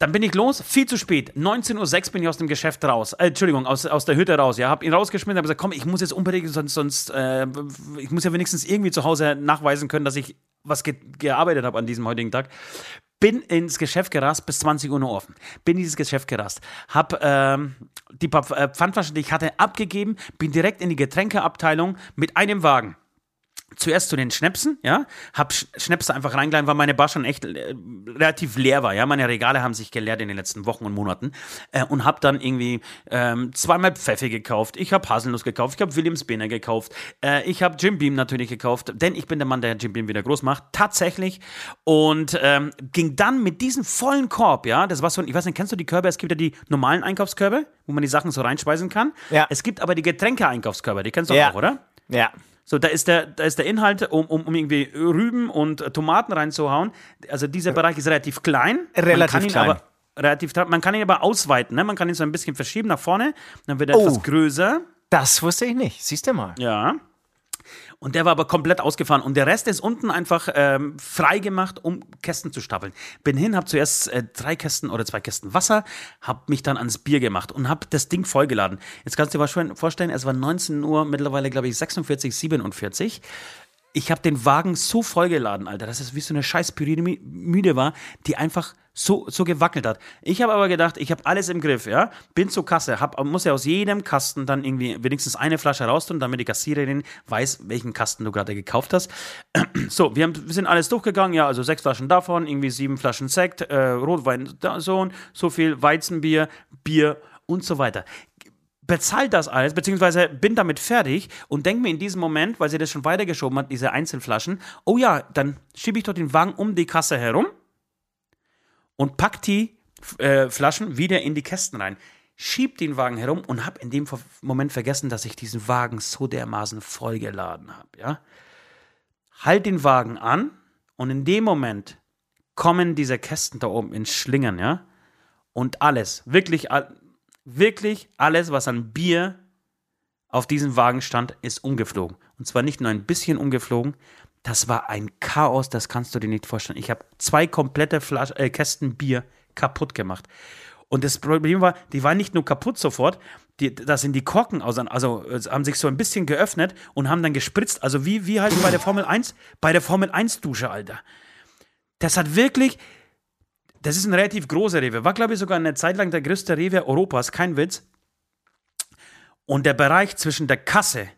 Dann bin ich los, viel zu spät. 19.06 Uhr bin ich aus dem Geschäft raus. Äh, Entschuldigung, aus, aus der Hütte raus. Ja, hab ihn rausgeschmissen, hab gesagt, komm, ich muss jetzt unbedingt, sonst, sonst äh, ich muss ja wenigstens irgendwie zu Hause nachweisen können, dass ich was ge gearbeitet habe an diesem heutigen Tag. bin ins Geschäft gerast, bis 20 Uhr nur offen. Bin in dieses Geschäft gerast, hab ähm, die paar äh, Pfandflaschen, die ich hatte, abgegeben, bin direkt in die Getränkeabteilung mit einem Wagen zuerst zu den Schnäpsen, ja, hab Sch Schnäpse einfach reingeladen, weil meine Bar schon echt äh, relativ leer war, ja, meine Regale haben sich geleert in den letzten Wochen und Monaten äh, und hab dann irgendwie ähm, zweimal Pfeffi gekauft, ich hab Haselnuss gekauft, ich hab Williams Beene gekauft, äh, ich hab Jim Beam natürlich gekauft, denn ich bin der Mann, der Jim Beam wieder groß macht, tatsächlich und ähm, ging dann mit diesem vollen Korb, ja, das war so, ich weiß nicht, kennst du die Körbe, es gibt ja die normalen Einkaufskörbe, wo man die Sachen so reinspeisen kann, Ja. es gibt aber die Getränke-Einkaufskörbe, die kennst du Ja. auch, oder? Ja. So, da ist der, da ist der Inhalt, um, um, um irgendwie Rüben und Tomaten reinzuhauen. Also dieser Bereich ist relativ klein. Relativ man kann ihn klein. Aber, relativ, man kann ihn aber ausweiten. Ne? Man kann ihn so ein bisschen verschieben nach vorne. Dann wird er Oh. etwas größer. Das wusste ich nicht. Siehst du mal. Ja. Und der war aber komplett ausgefahren. Und der Rest ist unten einfach ähm, frei gemacht, um Kästen zu stapeln. Bin hin, habe zuerst äh, drei Kästen oder zwei Kästen Wasser, habe mich dann ans Bier gemacht und habe das Ding vollgeladen. Jetzt kannst du dir mal vorstellen, es war 19 Uhr, mittlerweile glaube ich 46, 47. Ich habe den Wagen so vollgeladen, Alter, dass es wie so eine scheiß Pyramide war, die einfach so, so gewackelt hat. Ich habe aber gedacht, ich habe alles im Griff, ja. Bin zur Kasse, hab, muss ja aus jedem Kasten dann irgendwie wenigstens eine Flasche raustun, damit die Kassiererin weiß, welchen Kasten du gerade gekauft hast. So, wir, haben, wir sind alles durchgegangen, ja, also sechs Flaschen davon, irgendwie sieben Flaschen Sekt, äh, Rotwein, so so viel, Weizenbier, Bier und so weiter bezahlt das alles, beziehungsweise bin damit fertig und denke mir in diesem Moment, weil sie das schon weitergeschoben hat, diese Einzelflaschen, oh ja, dann schiebe ich doch den Wagen um die Kasse herum und pack die äh, Flaschen wieder in die Kästen rein. Schieb den Wagen herum und habe in dem Moment vergessen, dass ich diesen Wagen so dermaßen vollgeladen habe, ja. Halt den Wagen an und in dem Moment kommen diese Kästen da oben ins Schlingern, ja. Und alles, wirklich, wirklich alles, was an Bier auf diesem Wagen stand, ist umgeflogen. Und zwar nicht nur ein bisschen umgeflogen, das war ein Chaos, das kannst du dir nicht vorstellen. Ich habe zwei komplette Flasch äh, Kästen Bier kaputt gemacht. Und das Problem war, die waren nicht nur kaputt sofort, die, da sind die Korken aus, also haben sich so ein bisschen geöffnet und haben dann gespritzt. Also wie, wie halt bei der Formel 1, bei der Formel 1 Dusche, Alter. Das hat wirklich, das ist ein relativ großer Rewe. War, glaube ich, sogar eine Zeit lang der größte Rewe Europas, kein Witz. Und der Bereich zwischen der Kasse,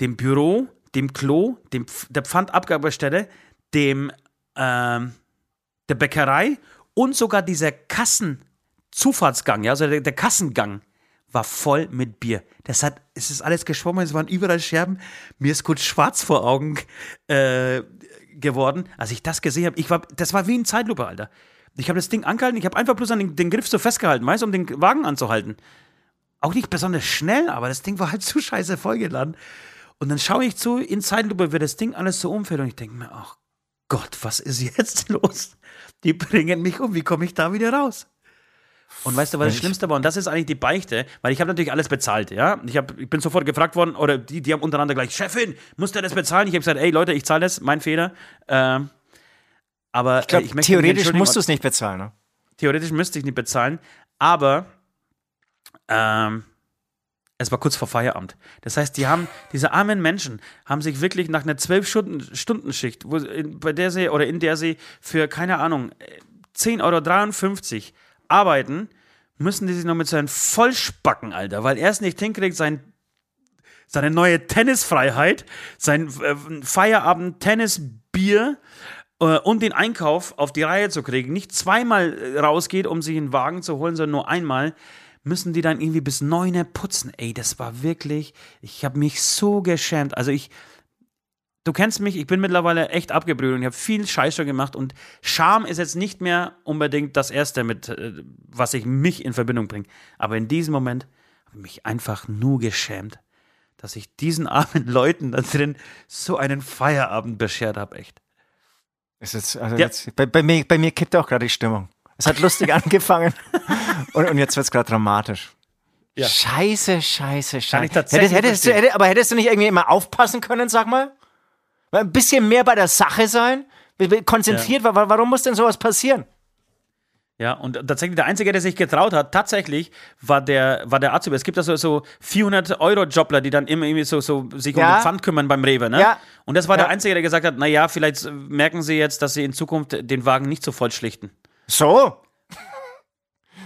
dem Büro, dem Klo, dem, der Pfandabgabestelle, dem, ähm, der Bäckerei und sogar dieser Kassenzufahrtsgang, ja, also der, der Kassengang, war voll mit Bier. Das hat, es ist alles geschwommen, es waren überall Scherben. Mir ist kurz schwarz vor Augen äh, geworden, als ich das gesehen habe. War, das war wie ein Zeitlupe, Alter. Ich habe das Ding angehalten, ich habe einfach bloß an den, den Griff so festgehalten, weißt du, um den Wagen anzuhalten. Auch nicht besonders schnell, aber das Ding war halt zu scheiße vollgeladen. Und dann schaue ich zu, in Zeitlupe, wie das Ding alles so umfällt und ich denke mir, ach Gott, was ist jetzt los? Die bringen mich um, wie komme ich da wieder raus? Und weißt du, was das Schlimmste war? Und das ist eigentlich die Beichte, weil ich habe natürlich alles bezahlt, ja. Ich, hab, ich bin sofort gefragt worden, oder die, die haben untereinander gleich, Chefin, muss der das bezahlen? Ich habe gesagt, ey Leute, ich zahle das, mein Fehler. Ähm, aber Ich glaube, äh, ich theoretisch musst du es nicht bezahlen. Ne? theoretisch müsste ich nicht bezahlen, aber ähm, es war kurz vor Feierabend. Das heißt, die haben, diese armen Menschen haben sich wirklich nach einer 12-Stunden-Schicht, wo, in, bei der sie, oder in der sie für, keine Ahnung, äh, 10,53 Euro arbeiten, müssen die sich noch mit so einem Vollspacken, Alter, weil er es nicht hinkriegt, sein seine neue Tennisfreiheit, sein äh, Feierabend-Tennisbier und den Einkauf auf die Reihe zu kriegen, nicht zweimal äh, rausgeht, um sich einen Wagen zu holen, sondern nur einmal, müssen die dann irgendwie bis neun Uhr putzen. Ey, das war wirklich, ich habe mich so geschämt. Also ich, du kennst mich, ich bin mittlerweile echt abgebrüht und ich habe viel Scheiß schon gemacht und Scham ist jetzt nicht mehr unbedingt das Erste, mit äh, was ich mich in Verbindung bringe. Aber in diesem Moment habe ich mich einfach nur geschämt, dass ich diesen armen Leuten da drin so einen Feierabend beschert habe, echt. Ist also Ja. jetzt, bei, bei, mir, bei mir kippt auch gerade die Stimmung. Es hat lustig angefangen und, und jetzt wird es gerade dramatisch. Ja. Scheiße, scheiße, scheiße. hättest, hättest, du, verstehen. hätte, aber hättest du nicht irgendwie immer aufpassen können, sag mal? Ein bisschen mehr bei der Sache sein? Konzentriert, wa- warum muss denn sowas passieren? Ja, und tatsächlich der Einzige, der sich getraut hat, tatsächlich, war der, war der Azubi. Es gibt also so 400-Euro-Jobler, die dann immer irgendwie so, so sich um Ja. den Pfand kümmern beim Rewe, ne? Ja. Und das war Ja. der Einzige, der gesagt hat, naja, vielleicht merken Sie jetzt, dass Sie in Zukunft den Wagen nicht so voll schlichten. So.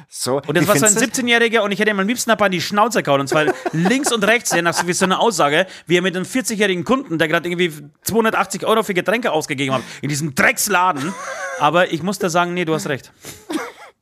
So. Und das war so ein 17-Jähriger und ich hätte ihm am liebsten an die Schnauze gehauen. Und zwar links und rechts, ja, nach so wie so einer Aussage, wie er mit einem 40-jährigen Kunden, der gerade irgendwie 280 Euro für Getränke ausgegeben hat, in diesem Drecksladen. Aber ich muss da sagen, nee, du hast recht.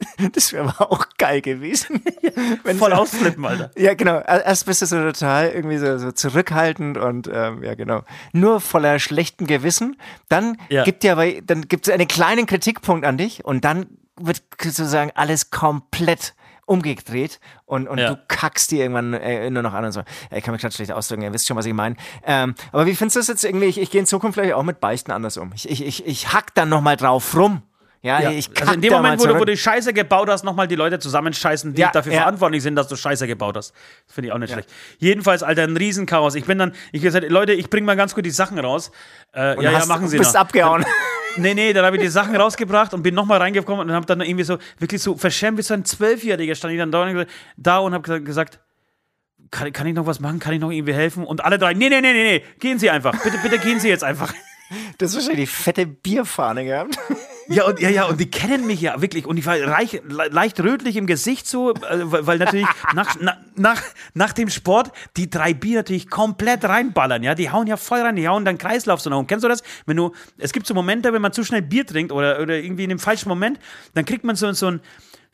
Das wäre aber auch geil gewesen. Wenn Voll ausflippen, Alter. Ja, genau. Erst bist du so total irgendwie so, so zurückhaltend und ähm, ja, genau. Nur voller schlechten Gewissen. Dann Ja. gibt dir aber, dann gibt es einen kleinen Kritikpunkt an dich und dann wird sozusagen alles komplett umgedreht und, und Ja. du kackst die irgendwann äh, nur noch an und so. Ja, Ich kann mich gerade schlecht ausdrücken, ihr wisst schon, was ich meine. Ähm, aber wie findest du das jetzt irgendwie? Ich, ich gehe in Zukunft vielleicht auch mit Beichten anders um. Ich, ich, ich, ich hack dann nochmal drauf rum. Ja, Ja. ich Also in dem Moment, wo du, wo du Scheiße gebaut hast, nochmal die Leute zusammenscheißen, die Ja, dafür ja. verantwortlich sind, dass du Scheiße gebaut hast. Das finde ich auch nicht schlecht. Jedenfalls, Alter, ein Riesenchaos. Ich bin dann, ich gesagt, Leute, ich bringe mal ganz gut die Sachen raus. Äh, ja, ja, machen Sie bist noch. abgehauen. Nee, nee, dann habe ich die Sachen rausgebracht und bin nochmal reingekommen und habe dann irgendwie so, wirklich so verschämt wie so ein Zwölfjähriger stand ich dann da und, da und habe gesagt, kann, kann ich noch was machen? Kann ich noch irgendwie helfen? Und alle drei, nee, nee, nee, nee, nee, gehen Sie einfach. Bitte, bitte gehen Sie jetzt einfach. Das ist wahrscheinlich die fette Bierfahne gehabt. Ja, und, ja, ja, und die kennen mich ja wirklich. Und ich war reich, le leicht rötlich im Gesicht so, äh, weil, natürlich nach, na, nach, nach dem Sport die drei Bier natürlich komplett reinballern. Ja, die hauen ja voll rein, die hauen dann Kreislauf so nach oben. Kennst du das? Wenn du, es gibt so Momente, wenn man zu schnell Bier trinkt oder, oder irgendwie in dem falschen Moment, dann kriegt man so, so ein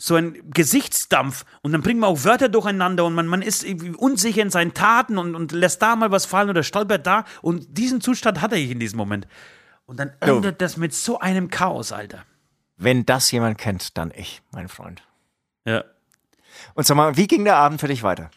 so ein Gesichtsdampf und dann bringt man auch Wörter durcheinander und man, man ist unsicher in seinen Taten und, und lässt da mal was fallen oder stolpert da und diesen Zustand hatte ich in diesem Moment. Und dann Oh. endet das mit so einem Chaos, Alter. Wenn das jemand kennt, dann ich, mein Freund. Ja. Und sag mal, wie ging der Abend für dich weiter?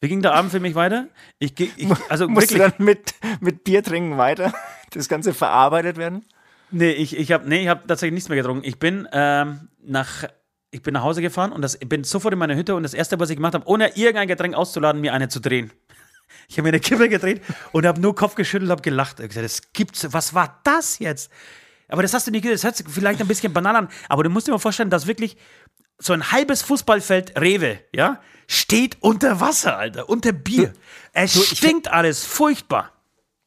Wie ging der Abend für mich weiter? Ich, ich also Musst wirklich, du dann mit, mit Bier trinken weiter? Das Ganze verarbeitet werden? nee, ich, ich habe nee, ich hab tatsächlich nichts mehr getrunken. Ich bin ähm, nach ich bin nach Hause gefahren und das, ich bin sofort in meine Hütte und das erste, was ich gemacht habe, ohne irgendein Getränk auszuladen, mir eine zu drehen. Ich habe mir eine Kippe gedreht und habe nur Kopf geschüttelt, habe gelacht. Ich gesagt, das gibt's, was war das jetzt? Aber das hast du nicht gesehen, das hört sich vielleicht ein bisschen banal an, aber du musst dir mal vorstellen, dass wirklich so ein halbes Fußballfeld Rewe, ja, steht unter Wasser, Alter, unter Bier. Es stinkt alles furchtbar.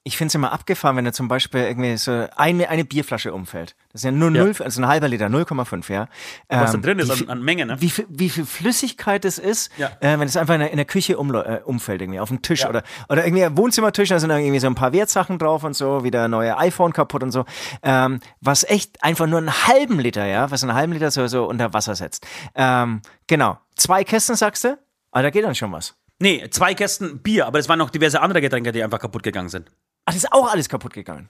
Ich finde es immer abgefahren, wenn da zum Beispiel irgendwie so eine, eine Bierflasche umfällt. Das ist ja nur Ja. 0, also ein halber Liter, 0,5, ja. Was da Ähm, drin ist an, an Menge, ne? Wie viel, wie viel Flüssigkeit es ist, Ja. äh, wenn es einfach in der, in der Küche umlo- äh, umfällt, irgendwie auf dem Tisch oder, oder irgendwie am Wohnzimmertisch, da sind dann irgendwie so ein paar Wertsachen drauf und so, wie der neue iPhone kaputt und so, ähm, was echt einfach nur einen halben Liter, ja, was einen halben Liter so, so unter Wasser setzt. Ähm, genau. Zwei Kästen, sagst du? Ah, da geht dann schon was. Nee, zwei Kästen Bier, aber es waren noch diverse andere Getränke, die einfach kaputt gegangen sind. Ach, das ist auch alles kaputt gegangen.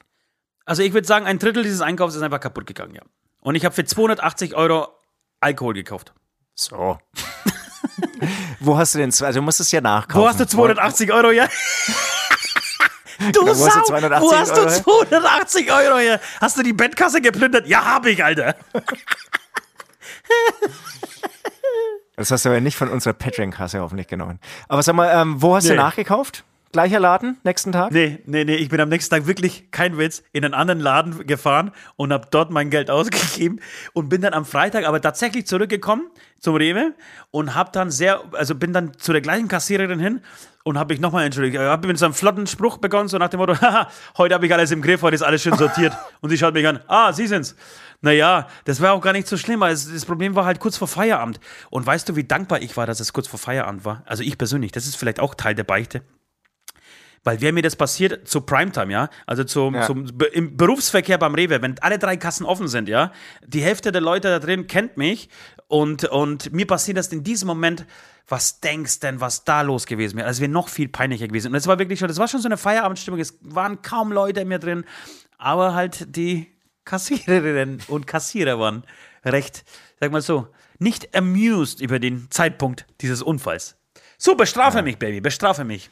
Also ich würde sagen, ein Drittel dieses Einkaufs ist einfach kaputt gegangen, ja. Und ich habe für 280 Euro Alkohol gekauft. So. Wo hast du denn, also du musst es ja nachkaufen. Wo hast du 280 Euro her? Du Wo hast du Sau! 280 Wo hast Euro du her? 280 Euro her? Hast du die Bettkasse geplündert? Ja, hab ich, Alter. Das hast du aber nicht von unserer Patreon-Kasse hoffentlich genommen. Aber sag mal, ähm, wo hast du Nee. nachgekauft? Gleicher Laden, nächsten Tag? Nee, nee, nee, ich bin am nächsten Tag wirklich, kein Witz, in einen anderen Laden gefahren und habe dort mein Geld ausgegeben und bin dann am Freitag aber tatsächlich zurückgekommen zum Rewe und habe dann sehr, also bin dann zu der gleichen Kassiererin hin und habe mich nochmal entschuldigt. Ich habe mit so einem flotten Spruch begonnen, so nach dem Motto, haha, heute habe ich alles im Griff, heute ist alles schön sortiert. und sie schaut mich an, ah, Sie sind's. Naja, das war auch gar nicht so schlimm, weil das Problem war halt kurz vor Feierabend. Und weißt du, wie dankbar ich war, dass es kurz vor Feierabend war? Also ich persönlich, das ist vielleicht auch Teil der Beichte. Weil wäre mir das passiert zu Primetime, ja, also zum, Ja. zum im Berufsverkehr beim Rewe, wenn alle drei Kassen offen sind, ja, die Hälfte der Leute da drin kennt mich und, und mir passiert das in diesem Moment, was denkst denn, was da los gewesen wäre? Also wäre noch viel peinlicher gewesen. Und es war wirklich schon, das war schon so eine Feierabendstimmung, es waren kaum Leute mehr drin, aber halt die Kassiererinnen und Kassierer waren recht, sag mal so, nicht amused über den Zeitpunkt dieses Unfalls. So, bestrafe mich, Baby, bestrafe mich.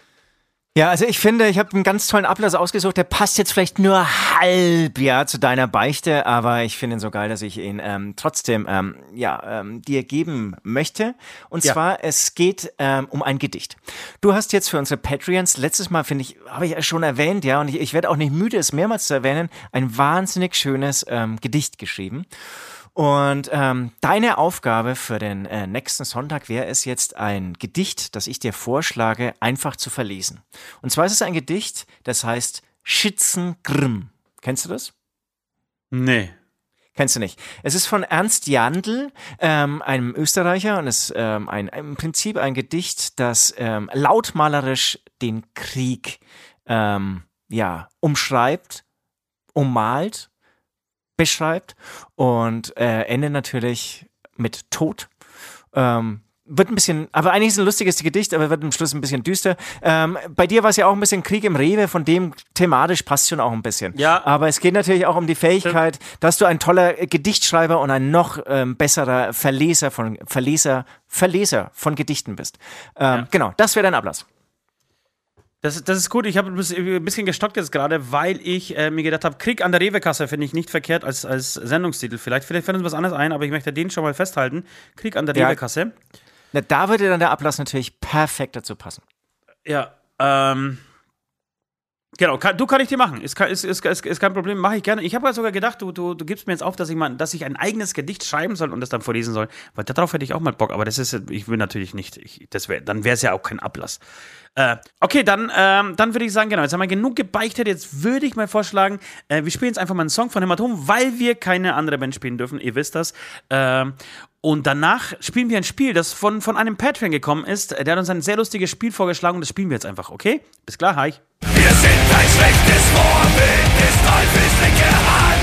Ja, also ich finde, ich habe einen ganz tollen Ablass ausgesucht. Der passt jetzt vielleicht nur halb ja zu deiner Beichte, aber ich finde ihn so geil, dass ich ihn ähm, trotzdem ähm, ja ähm, dir geben möchte. Und Ja. zwar es geht ähm, um ein Gedicht. Du hast jetzt für unsere Patreons letztes Mal finde ich habe ich ja schon erwähnt, ja, und ich, ich werde auch nicht müde, es mehrmals zu erwähnen, ein wahnsinnig schönes ähm, Gedicht geschrieben. Und ähm, deine Aufgabe für den äh, nächsten Sonntag wäre es jetzt ein Gedicht, das ich dir vorschlage, einfach zu verlesen. Und zwar ist es ein Gedicht, das heißt Schützengrimm. Kennst du das? Nee. Kennst du nicht. Es ist von Ernst Jandl, ähm, einem Österreicher, und es ist ähm, ein, im Prinzip ein Gedicht, das ähm, lautmalerisch den Krieg ähm, ja, umschreibt, ummalt, beschreibt und äh, endet natürlich mit Tod. Ähm, wird ein bisschen, aber eigentlich ist ein lustiges Gedicht, aber wird am Schluss ein bisschen düster. Ähm, bei dir war es ja auch ein bisschen Krieg im Rewe, von dem thematisch passt schon auch ein bisschen. Ja. Aber es geht natürlich auch um die Fähigkeit, dass du ein toller Gedichtschreiber und ein noch ähm, besserer Verleser von Verleser, Verleser von Gedichten bist. Ähm, Ja. Genau, das wäre dein Ablass. Das, das ist gut. Ich habe ein bisschen- gestockt jetzt gerade, weil ich äh, mir gedacht habe, Krieg an der Rewe-Kasse finde ich nicht verkehrt als, als Sendungstitel. Vielleicht, vielleicht fällt uns was anderes ein, aber ich möchte den schon mal festhalten. Krieg an der Ja. Rewe-Kasse. Na, da würde dann der Ablass natürlich perfekt dazu passen. Ja, ähm. Genau, kann, du kann ich dir machen. Ist, kein- ist, ist, ist, kein Problem, mache ich gerne. Ich habe sogar gedacht, du, du, du gibst mir jetzt auf, dass ich, mal, dass ich ein eigenes Gedicht schreiben soll und das dann vorlesen soll. Weil darauf hätte ich auch mal Bock, aber das ist, ich will natürlich nicht. Ich, das wär, dann wäre es ja auch kein Ablass. Äh, okay, dann, ähm, dann würde ich sagen, genau, jetzt haben wir genug gebeichtet. Jetzt würde ich mal vorschlagen, äh, wir spielen jetzt einfach mal einen Song von Hämatom, weil wir keine andere Band spielen dürfen. Ihr wisst das. Ähm, und danach spielen wir ein Spiel, das von, von einem Patreon gekommen ist. Der hat uns ein sehr lustiges Spiel vorgeschlagen und das spielen wir jetzt einfach, okay? Bis klar, hi. Wir sind ein schlechtes Vorbild des Teufels linke Hand.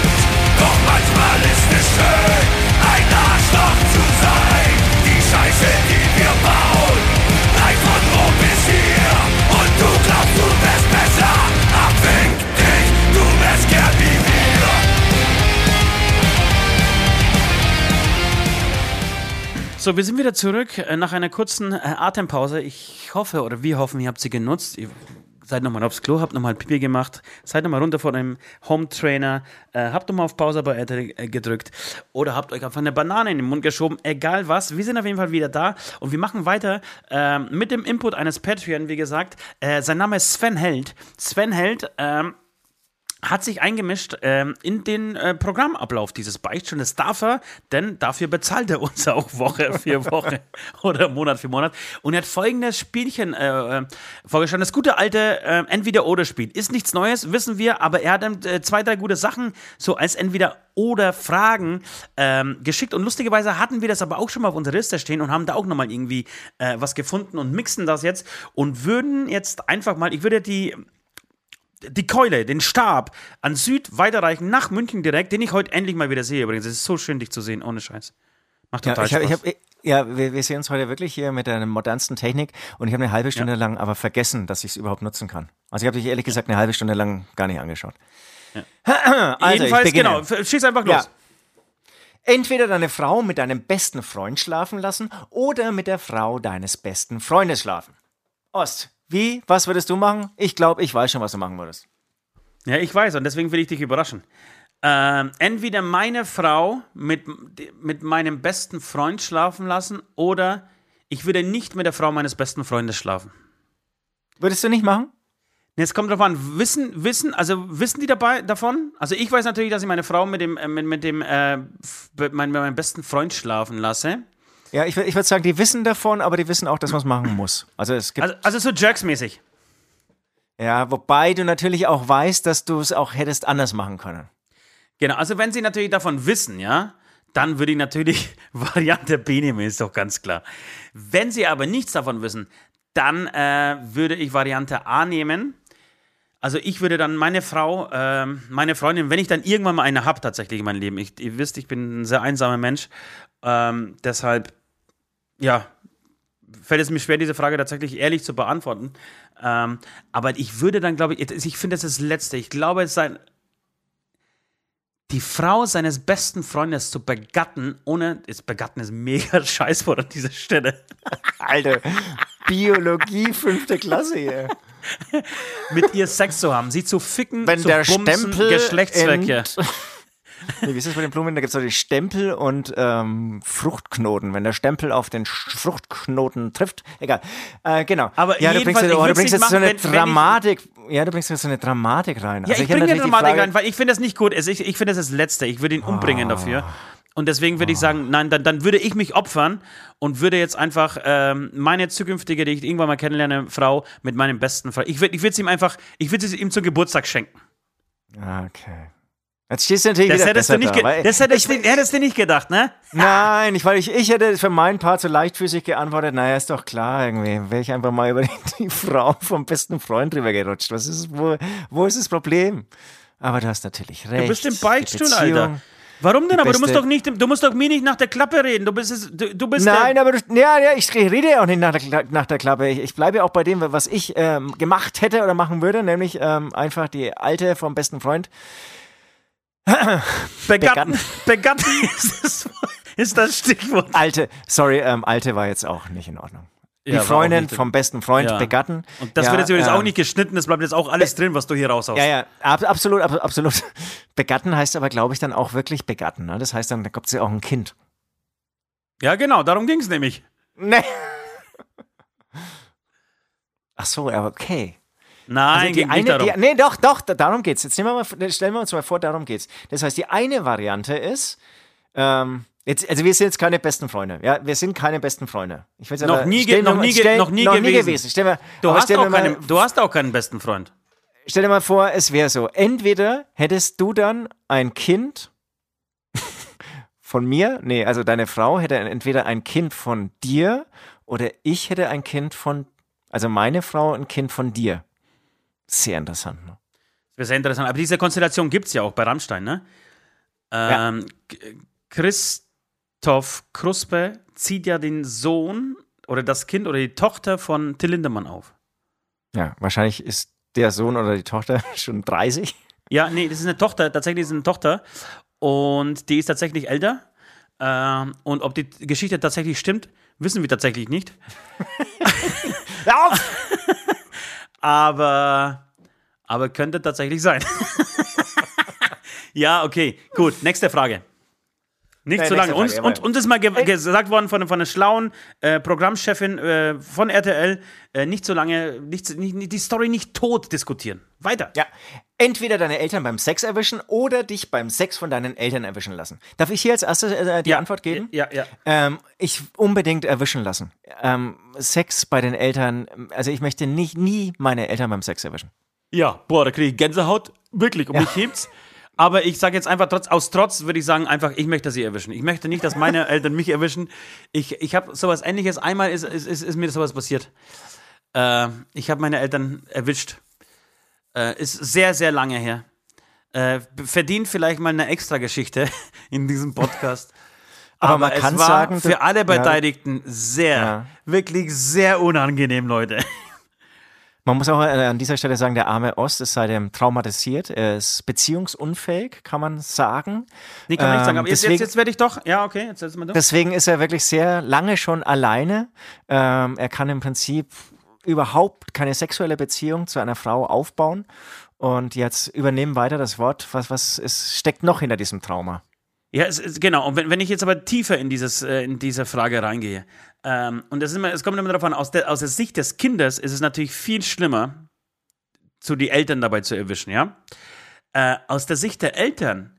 Doch manchmal ist es schön, So, wir sind wieder zurück äh, nach einer kurzen äh, Atempause. Ich hoffe, oder wir hoffen, ihr habt sie genutzt. Ihr seid nochmal aufs Klo, habt nochmal Pipi gemacht, seid nochmal runter von dem Home Trainer, äh, habt nochmal auf Pause bei RTL gedrückt oder habt euch einfach eine Banane in den Mund geschoben, egal was. Wir sind auf jeden Fall wieder da und wir machen weiter ähm, mit dem Input eines Patreon, wie gesagt. Sein Name ist Sven Held. Sven Held, ähm, hat sich eingemischt ähm, in den äh, Programmablauf dieses Beichtstuhl. Das darf er, denn dafür bezahlt er uns auch Woche für Woche oder Monat für Monat. Und er hat folgendes Spielchen äh, äh, vorgeschlagen. Das gute alte äh, Entweder-Oder-Spiel. Ist nichts Neues, wissen wir, aber er hat äh, zwei, drei gute Sachen so als Entweder-Oder-Fragen ähm, geschickt. Und lustigerweise hatten wir das aber auch schon mal auf unserer Liste stehen und haben da auch nochmal irgendwie äh, was gefunden und mixen das jetzt und würden jetzt einfach mal, ich würde die die Keule, den Stab an Süd weiterreichen nach München direkt, den ich heute endlich mal wieder sehe. Übrigens, es ist so schön, dich zu sehen, ohne Scheiß. Macht Ja, total ich hab, ich Spaß. hab, ja wir, wir sehen uns heute wirklich hier mit der modernsten Technik und ich habe eine halbe Stunde lang aber vergessen, dass ich es überhaupt nutzen kann. Also ich habe dich ehrlich gesagt eine halbe Stunde lang gar nicht angeschaut. Also, Jedenfalls, genau, schieß einfach los. Ja. Entweder deine Frau mit deinem besten Freund schlafen lassen oder mit der Frau deines besten Freundes schlafen. Ost, wie? Was würdest du machen? Ich glaube, ich weiß schon, was du machen würdest. Ja, ich weiß und deswegen will ich dich überraschen. Ähm, entweder meine Frau mit, mit meinem besten Freund schlafen lassen oder ich würde nicht mit der Frau meines besten Freundes schlafen. Würdest du nicht machen? Es kommt drauf an, wissen, wissen, also wissen die dabei davon? Also ich weiß natürlich, dass ich meine Frau mit dem, äh, mit, mit dem, äh, mit meinem besten Freund schlafen lasse. Ja, ich, ich würde sagen, die wissen davon, aber die wissen auch, dass man es machen muss. Also es gibt Also, also so Jerks-mäßig. Ja, wobei du natürlich auch weißt, dass du es auch hättest anders machen können. Genau, also wenn sie natürlich davon wissen, ja, dann würde ich natürlich Variante B nehmen, ist doch ganz klar. Wenn sie aber nichts davon wissen, dann äh, würde ich Variante A nehmen. Also ich würde dann meine Frau, ähm, meine Freundin, wenn ich dann irgendwann mal eine habe tatsächlich in meinem Leben, ich, ihr wisst, ich bin ein sehr einsamer Mensch, ähm, deshalb, ja, fällt es mir schwer, diese Frage tatsächlich ehrlich zu beantworten. Ähm, aber ich würde dann, glaube ich, ich finde, das ist das Letzte. Ich glaube, es sei die Frau seines besten Freundes zu begatten, ohne, ist begatten ist mega Scheißwort an dieser Stelle, Alter, Biologie fünfte Klasse hier. mit ihr Sex zu haben, sie zu ficken, Wenn zu der bumsen, Stempel Geschlechtsverkehr. Nee, wie ist das bei den Blumen? Da gibt es doch die Stempel und ähm, Fruchtknoten. Wenn der Stempel auf den Sch- Fruchtknoten trifft, egal. Äh, genau. Aber ja, du bringst, ich oh, du bringst jetzt so machen, eine wenn- wenn ich- Dramatik. ja, du bringst jetzt so eine Dramatik rein. Ja, Also ich hab bringe die Dramatik Frage- rein, weil ich finde das nicht gut. Also ich, ich finde das das Letzte. Ich würde ihn umbringen dafür. Und deswegen würde ich sagen, nein, dann, dann würde ich mich opfern und würde jetzt einfach ähm, meine zukünftige, die ich irgendwann mal kennenlerne, Frau mit meinem besten Freund. Ich würde ich es ihm einfach, ich würde es ihm zum Geburtstag schenken. Okay. Jetzt stehst du natürlich Das hättest, du nicht, da, weil- das hättest, du, hättest du nicht gedacht, ne? Nein, ich, weil ich, ich hätte für meinen Part so leichtfüßig geantwortet, naja, ist doch klar, irgendwie, wäre ich einfach mal über die, die Frau vom besten Freund drüber gerutscht. Was ist, wo, wo ist das Problem? Aber du hast natürlich recht. Du bist im Beichtstuhl, Alter. Warum denn? Aber du musst doch nicht, du musst doch mir nicht nach der Klappe reden. Du bist, es, du, du bist Nein, aber du, ja, ja, ich rede ja auch nicht nach der, nach der Klappe. Ich, ich bleibe ja auch bei dem, was ich ähm, gemacht hätte oder machen würde, nämlich ähm, einfach die alte vom besten Freund. Begatten. Begatten ist, das- ist das Stichwort. Alte, sorry, ähm, alte war jetzt auch nicht in Ordnung. Die Ja, Freundin vom besten Freund Ja. begatten. Und das ja, wird jetzt übrigens ähm, auch nicht geschnitten, das bleibt jetzt auch alles drin, was du hier raushaust. Ja, ja, ab, absolut, ab, absolut. Begatten heißt aber, glaube ich, dann auch wirklich begatten. Ne? Das heißt dann, da kommt sie auch ein Kind. Ja, genau, darum ging es nämlich. Nee. Ach so, ja, okay. Nein, Also die ging nicht eine, darum. die, nee, doch, doch, da- darum geht's. Jetzt nehmen wir mal, stellen wir uns mal vor, darum geht's. Das heißt, die eine Variante ist, ähm, jetzt, also wir sind jetzt keine besten Freunde. Ja, wir sind keine besten Freunde. Ich will's Noch nie stell noch mir- nie stell- noch nie gewesen. Stell mir, du, hast stell auch mal- keine, du hast auch keinen besten Freund. Stell dir mal vor, es wäre so. Entweder hättest du dann ein Kind von mir, nee, also deine Frau hätte entweder ein Kind von dir oder ich hätte ein Kind von, also meine Frau ein Kind von dir. Sehr interessant. Ne? Das wäre sehr interessant. Aber diese Konstellation gibt es ja auch bei Rammstein, ne? Ähm, K- Christoph Kruspe zieht ja den Sohn oder das Kind oder die Tochter von Till Lindemann auf. Ja, wahrscheinlich ist der Sohn oder die Tochter schon 30. Ja, nee, das ist eine Tochter, tatsächlich ist es eine Tochter und die ist tatsächlich älter. Ähm, und ob die Geschichte tatsächlich stimmt, wissen wir tatsächlich nicht. Auf! Aber, aber könnte tatsächlich sein. ja, okay, gut. Nächste Frage. Nicht zu lange. Uns, und, uns ist mal ge gesagt worden von, von einer schlauen äh, Programmchefin äh, von RTL, äh, nicht so lange, nicht, nicht, die Story nicht tot diskutieren. Weiter. Ja, entweder deine Eltern beim Sex erwischen oder dich beim Sex von deinen Eltern erwischen lassen. Darf ich hier als erstes äh, die ja, Antwort geben? Ja, ja. Ähm, ich unbedingt erwischen lassen. Ähm, Sex bei den Eltern, also ich möchte nicht, nie meine Eltern beim Sex erwischen. Ja, boah, da kriege ich Gänsehaut. Wirklich, um mich hebt's. Aber ich sage jetzt einfach, trotz, aus Trotz würde ich sagen, einfach, ich möchte sie erwischen. Ich möchte nicht, dass meine Eltern mich erwischen. Ich, ich habe sowas ähnliches. Einmal ist, ist, ist, ist mir sowas passiert. Äh, ich habe meine Eltern erwischt. Äh, ist sehr, sehr lange her. Äh, verdient vielleicht mal eine extra Geschichte in diesem Podcast. Aber man es kann war sagen, für alle ja. Beteiligten sehr, Ja. wirklich sehr unangenehm, Leute. Man muss auch äh, an dieser Stelle sagen, der arme Ost ist seitdem traumatisiert. Er ist beziehungsunfähig, kann man sagen. Nee, kann man nicht Ähm, sagen. Aber jetzt, deswegen- jetzt, jetzt werde ich doch. Ja, okay, jetzt setz mal durch. Deswegen ist er wirklich sehr lange schon alleine. Ähm, er kann im Prinzip überhaupt keine sexuelle Beziehung zu einer Frau aufbauen. Und jetzt übernehmen weiter das Wort. Was, was ist, steckt noch hinter diesem Trauma? Ja, es ist, genau. Und wenn, wenn ich jetzt aber tiefer in, dieses, äh, in diese Frage reingehe, ähm, und das immer, es kommt immer darauf an, aus der, aus der Sicht des Kindes ist es natürlich viel schlimmer, zu die Eltern dabei zu erwischen, ja. Äh, aus der Sicht der Eltern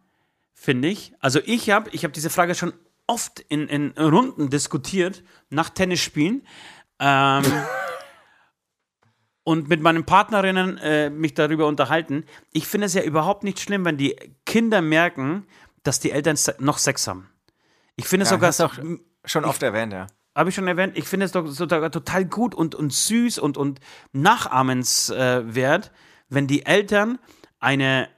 finde ich, also ich habe ich hab diese Frage schon oft in, in Runden diskutiert, nach Tennisspielen. Ähm, und mit meinen Partnerinnen äh, mich darüber unterhalten. Ich finde es ja überhaupt nicht schlimm, wenn die Kinder merken, dass die Eltern noch Sex haben. Ich finde es Ja, sogar, hast auch schon oft erwähnt, ja. habe ich schon erwähnt, ich finde es doch sogar total gut und, und süß und, und nachahmenswert, äh, wenn die Eltern eine,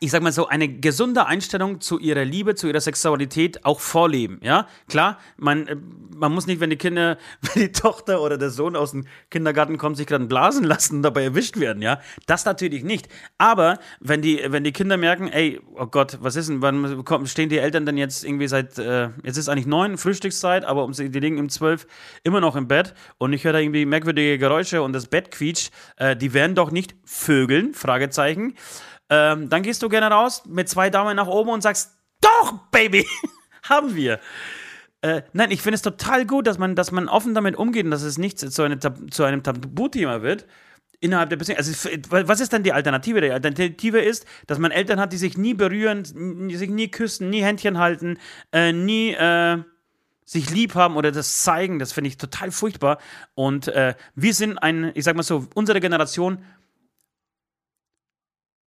ich sag mal so, eine gesunde Einstellung zu ihrer Liebe, zu ihrer Sexualität auch vorleben. Ja, klar, man, äh, man muss nicht, wenn die Kinder, wenn die Tochter oder der Sohn aus dem Kindergarten kommt, sich gerade blasen lassen und dabei erwischt werden. Ja, das natürlich nicht. Aber wenn die, wenn die Kinder merken, ey, oh Gott, was ist denn, wann stehen die Eltern dann jetzt irgendwie seit, äh, jetzt ist eigentlich neun, Frühstückszeit, aber um, die liegen um zwölf immer noch im Bett und ich höre da irgendwie merkwürdige Geräusche und das Bett quietscht, äh, die werden doch nicht Vögeln, Fragezeichen. Ähm, dann gehst du gerne raus mit zwei Daumen nach oben und sagst, doch, Baby, haben wir. Äh, nein, ich finde es total gut, dass man, dass man offen damit umgeht und dass es nicht zu, eine, zu einem Tabuthema wird. innerhalb der Beziehung. Also, was ist dann die Alternative? Die Alternative ist, dass man Eltern hat, die sich nie berühren, sich nie küssen, nie Händchen halten, äh, nie äh, sich lieb haben oder das zeigen. Das finde ich total furchtbar. Und äh, wir sind ein, ich sag mal so, unsere Generation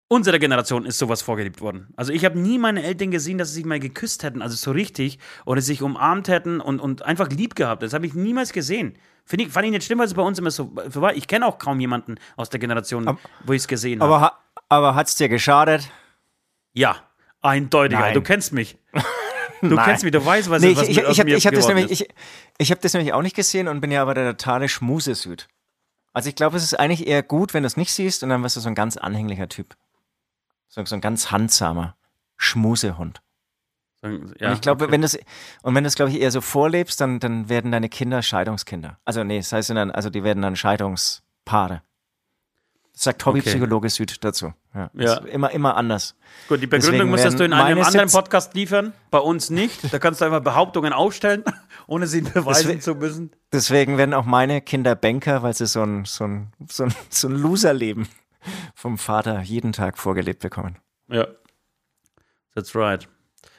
Unserer Generation ist sowas vorgelebt worden. Also ich habe nie meine Eltern gesehen, dass sie sich mal geküsst hätten, also so richtig, oder sich umarmt hätten und, und einfach lieb gehabt. Das habe ich niemals gesehen. Find ich, fand ich nicht schlimm, weil es bei uns immer so war. Ich kenne auch kaum jemanden aus der Generation, aber, wo ich es gesehen habe. Aber, aber hat es dir geschadet? Ja, eindeutig. Du kennst mich. Du kennst mich, du weißt, was, nee, was ich, ich, ich habe hab das, nämlich, ich, ich hab das nämlich auch nicht gesehen und bin ja aber der totale Schmusesüd. Also ich glaube, es ist eigentlich eher gut, wenn du es nicht siehst und dann wirst du so ein ganz anhänglicher Typ. So, so ein ganz handsamer Schmusehund. Ja, und ich glaube, okay. wenn das und wenn du es, glaube ich, eher so vorlebst, dann, dann werden deine Kinder Scheidungskinder. Also nee, das heißt dann, also die werden dann Scheidungspaare. Das sagt Hobbypsychologe okay. Süd dazu. Ja. ja. immer, immer anders. Gut, die Begründung müsstest du in einem anderen Podcast liefern, bei uns nicht. Da kannst du einfach Behauptungen aufstellen, ohne sie beweisen deswegen, zu müssen. Deswegen werden auch meine Kinder Banker, weil sie so ein, so ein, so ein, so ein Loser-Leben vom Vater jeden Tag vorgelebt bekommen. Ja. That's right.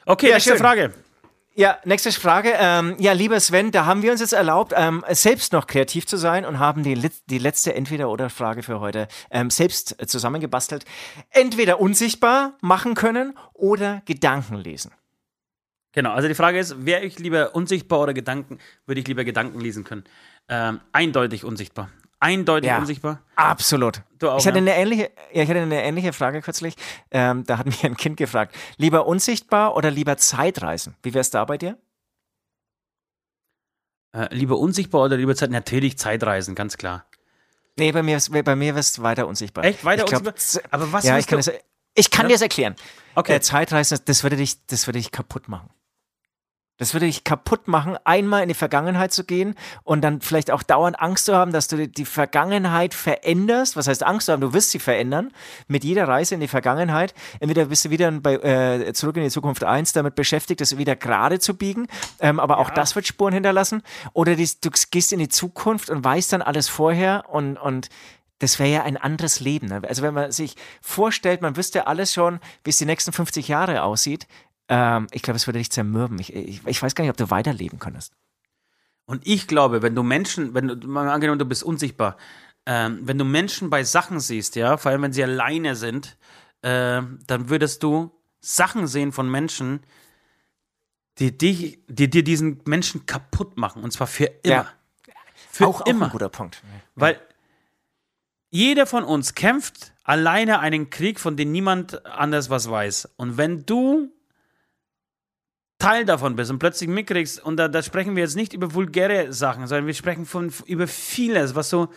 Okay, ja, nächste schön. Frage. Ja, nächste Frage. Ähm, ja, lieber Sven, da haben wir uns jetzt erlaubt, ähm, selbst noch kreativ zu sein und haben die, die letzte Entweder-Oder-Frage für heute ähm, selbst zusammengebastelt. Entweder unsichtbar machen können oder Gedanken lesen. Genau, also die Frage ist, wäre ich lieber unsichtbar oder Gedanken, würde ich lieber Gedanken lesen können? Ähm, eindeutig unsichtbar eindeutig ja, unsichtbar. Absolut. Auch, ich, hatte ja? eine ähnliche, ja, ich hatte eine ähnliche Frage kürzlich. Ähm, da hat mich ein Kind gefragt: Lieber unsichtbar oder lieber Zeitreisen? Wie wäre es da bei dir? Äh, lieber unsichtbar oder lieber Zeit? Natürlich Zeitreisen, ganz klar. Nee, bei mir, bei mir wirst weiter unsichtbar. Echt? Weiter glaub, unsichtbar? Aber was ja, ich kann, das, ich kann ja? dir das erklären. Okay. Äh, Zeitreisen, das würde, dich, das würde dich kaputt machen. Das würde dich kaputt machen, einmal in die Vergangenheit zu gehen und dann vielleicht auch dauernd Angst zu haben, dass du die Vergangenheit veränderst. Was heißt Angst zu haben? Du wirst sie verändern mit jeder Reise in die Vergangenheit. Entweder bist du wieder bei äh, Zurück in die Zukunft 1 damit beschäftigt, das wieder gerade zu biegen, ähm, aber auch ja. das wird Spuren hinterlassen. Oder die, du gehst in die Zukunft und weißt dann alles vorher und, und das wäre ja ein anderes Leben. Ne? Also wenn man sich vorstellt, man wüsste alles schon, wie es die nächsten 50 Jahre aussieht, ähm, ich glaube, es würde dich zermürben. Ich, ich, ich, weiß gar nicht, ob du weiterleben könntest. Und ich glaube, wenn du Menschen, wenn du, mal angenommen, du bist unsichtbar, ähm, wenn du Menschen bei Sachen siehst, ja, vor allem wenn sie alleine sind, äh, dann würdest du Sachen sehen von Menschen, die dich, die dir diesen Menschen kaputt machen. Und zwar für immer. Ja. Für auch, immer. Auch ein guter Punkt. Weil jeder von uns kämpft alleine einen Krieg, von dem niemand anders was weiß. Und wenn du Teil davon bist und plötzlich mitkriegst, und da, da, sprechen wir jetzt nicht über vulgäre Sachen, sondern wir sprechen von, über vieles, was so,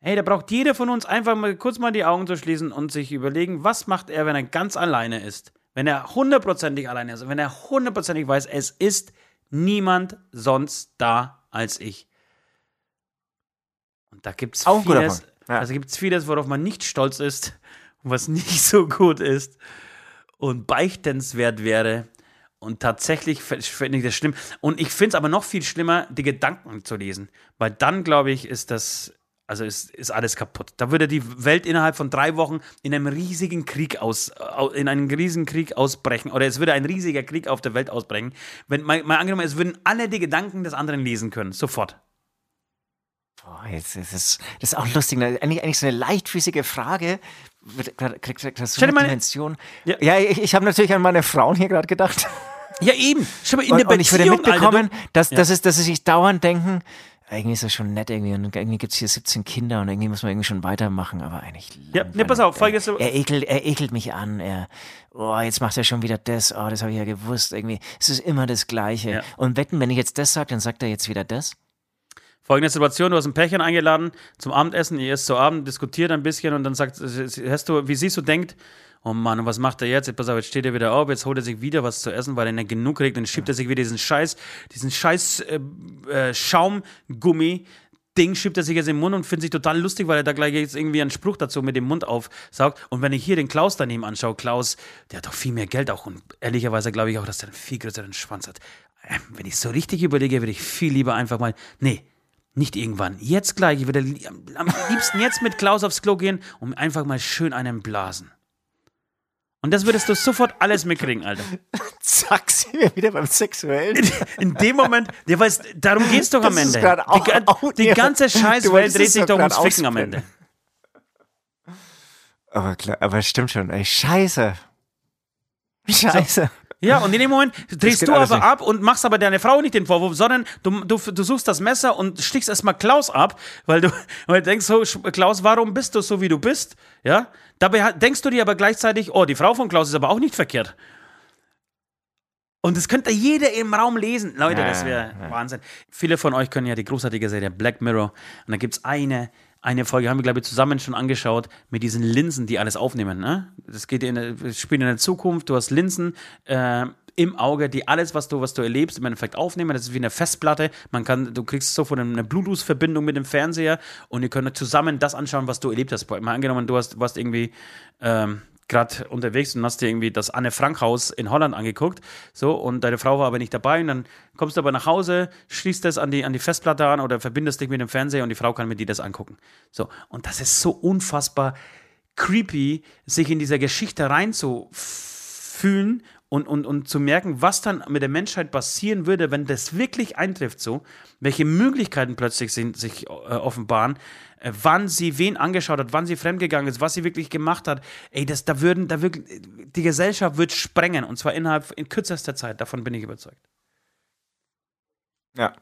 hey, da braucht jeder von uns einfach mal kurz mal die Augen zu schließen und sich überlegen, was macht er, wenn er ganz alleine ist? Wenn er hundertprozentig alleine ist, wenn er hundertprozentig weiß, es ist niemand sonst da als ich. Und da gibt es vieles, ja. also gibt es vieles, worauf man nicht stolz ist und was nicht so gut ist und beichtenswert wäre. Und tatsächlich finde ich das schlimm. Und ich finde es aber noch viel schlimmer, die Gedanken zu lesen. Weil dann, glaube ich, ist das, also ist, ist alles kaputt. Da würde die Welt innerhalb von drei Wochen in einem riesigen Krieg aus, in einen riesigen Krieg ausbrechen. Oder es würde ein riesiger Krieg auf der Welt ausbrechen. Wenn, mal, mal angenommen, es würden alle die Gedanken des anderen lesen können. Sofort. Boah, jetzt ist das ist auch lustig. Ne? Eigentlich, eigentlich so eine leichtfüßige Frage. Kriegst du so eine Dimension? Ja, ja ich, ich habe natürlich an meine Frauen hier gerade gedacht. Ja, eben. Schau mal, in und, der Beziehung, und ich würde mitbekommen, Alter, dass, ja. dass, es, dass sie sich dauernd denken, irgendwie ist das schon nett irgendwie und irgendwie gibt es hier 17 Kinder und irgendwie muss man irgendwie schon weitermachen, aber eigentlich. Ja, ne, pass auf. Er, er, ekelt, er ekelt mich an, er, oh, jetzt macht er schon wieder das, oh, das habe ich ja gewusst, irgendwie. Es ist immer das Gleiche. Ja. Und wetten, wenn ich jetzt das sage, dann sagt er jetzt wieder das? Folgende Situation: Du hast ein Pärchen eingeladen zum Abendessen, ihr esst zu Abend, diskutiert ein bisschen und dann sagt, hast du, wie siehst du denkt, oh Mann, und was macht er jetzt? Pass auf, jetzt steht er wieder auf, jetzt holt er sich wieder was zu essen, weil er nicht genug kriegt, dann schiebt er sich wieder diesen Scheiß, diesen Scheiß äh, äh, Schaumgummi, Ding schiebt er sich jetzt im Mund und findet sich total lustig, weil er da gleich jetzt irgendwie einen Spruch dazu mit dem Mund aufsaugt. Und wenn ich hier den Klaus daneben anschaue, Klaus, der hat doch viel mehr Geld auch und ehrlicherweise glaube ich auch, dass er einen viel größeren Schwanz hat. Ähm, wenn ich so richtig überlege, würde ich viel lieber einfach mal, nee, Nicht irgendwann. Jetzt gleich. Ich würde am liebsten jetzt mit Klaus aufs Klo gehen und einfach mal schön einen blasen. Und das würdest du sofort alles mitkriegen, Alter. Zack, sind wir wieder beim Sexuellen. In dem Moment, ja, weil darum geht's doch am Das ist Ende. auch- die, auch- die ja. ganze Scheißwelt dreht sich doch ums Ficken am. Ende. Aber klar, aber stimmt schon. Ey, scheiße. Scheiße. Ja, und in dem Moment drehst du aber nicht. ab und machst aber deine Frau nicht den Vorwurf, sondern du, du, du suchst das Messer und stichst erstmal Klaus ab, weil du, weil du denkst so, Klaus, warum bist du so, wie du bist? Ja? Dabei denkst du dir aber gleichzeitig, oh, die Frau von Klaus ist aber auch nicht verkehrt. Und das könnte jeder im Raum lesen. Leute, Ja, das wäre ja. Wahnsinn. Viele von euch können ja die großartige Serie Black Mirror. Und da gibt es eine, eine Folge, haben wir, glaube ich, zusammen schon angeschaut, mit diesen Linsen, die alles aufnehmen. Ne? Das geht in, der- das spielt in der Zukunft. Du hast Linsen äh, im Auge, die alles, was du, was du erlebst, im Endeffekt aufnehmen. Das ist wie eine Festplatte. Man kann, du kriegst sofort eine Bluetooth-Verbindung mit dem Fernseher und ihr könnt zusammen das anschauen, was du erlebt hast. Mal angenommen, du hast, warst irgendwie ähm, gerade unterwegs und hast dir irgendwie das Anne Frank Haus in Holland angeguckt, so und deine Frau war aber nicht dabei und dann kommst du aber nach Hause, schließt das an die an die Festplatte an oder verbindest dich mit dem Fernseher und die Frau kann mit dir das angucken. So und das ist so unfassbar creepy, sich in dieser Geschichte reinzufühlen und, und, und zu merken, was dann mit der Menschheit passieren würde, wenn das wirklich eintrifft, so, welche Möglichkeiten plötzlich sind, sich äh, offenbaren, äh, wann sie wen angeschaut hat, wann sie fremdgegangen ist, was sie wirklich gemacht hat. Ey, das, da würden, da wirklich, die Gesellschaft wird sprengen und zwar innerhalb in kürzester Zeit, davon bin ich überzeugt. Ja.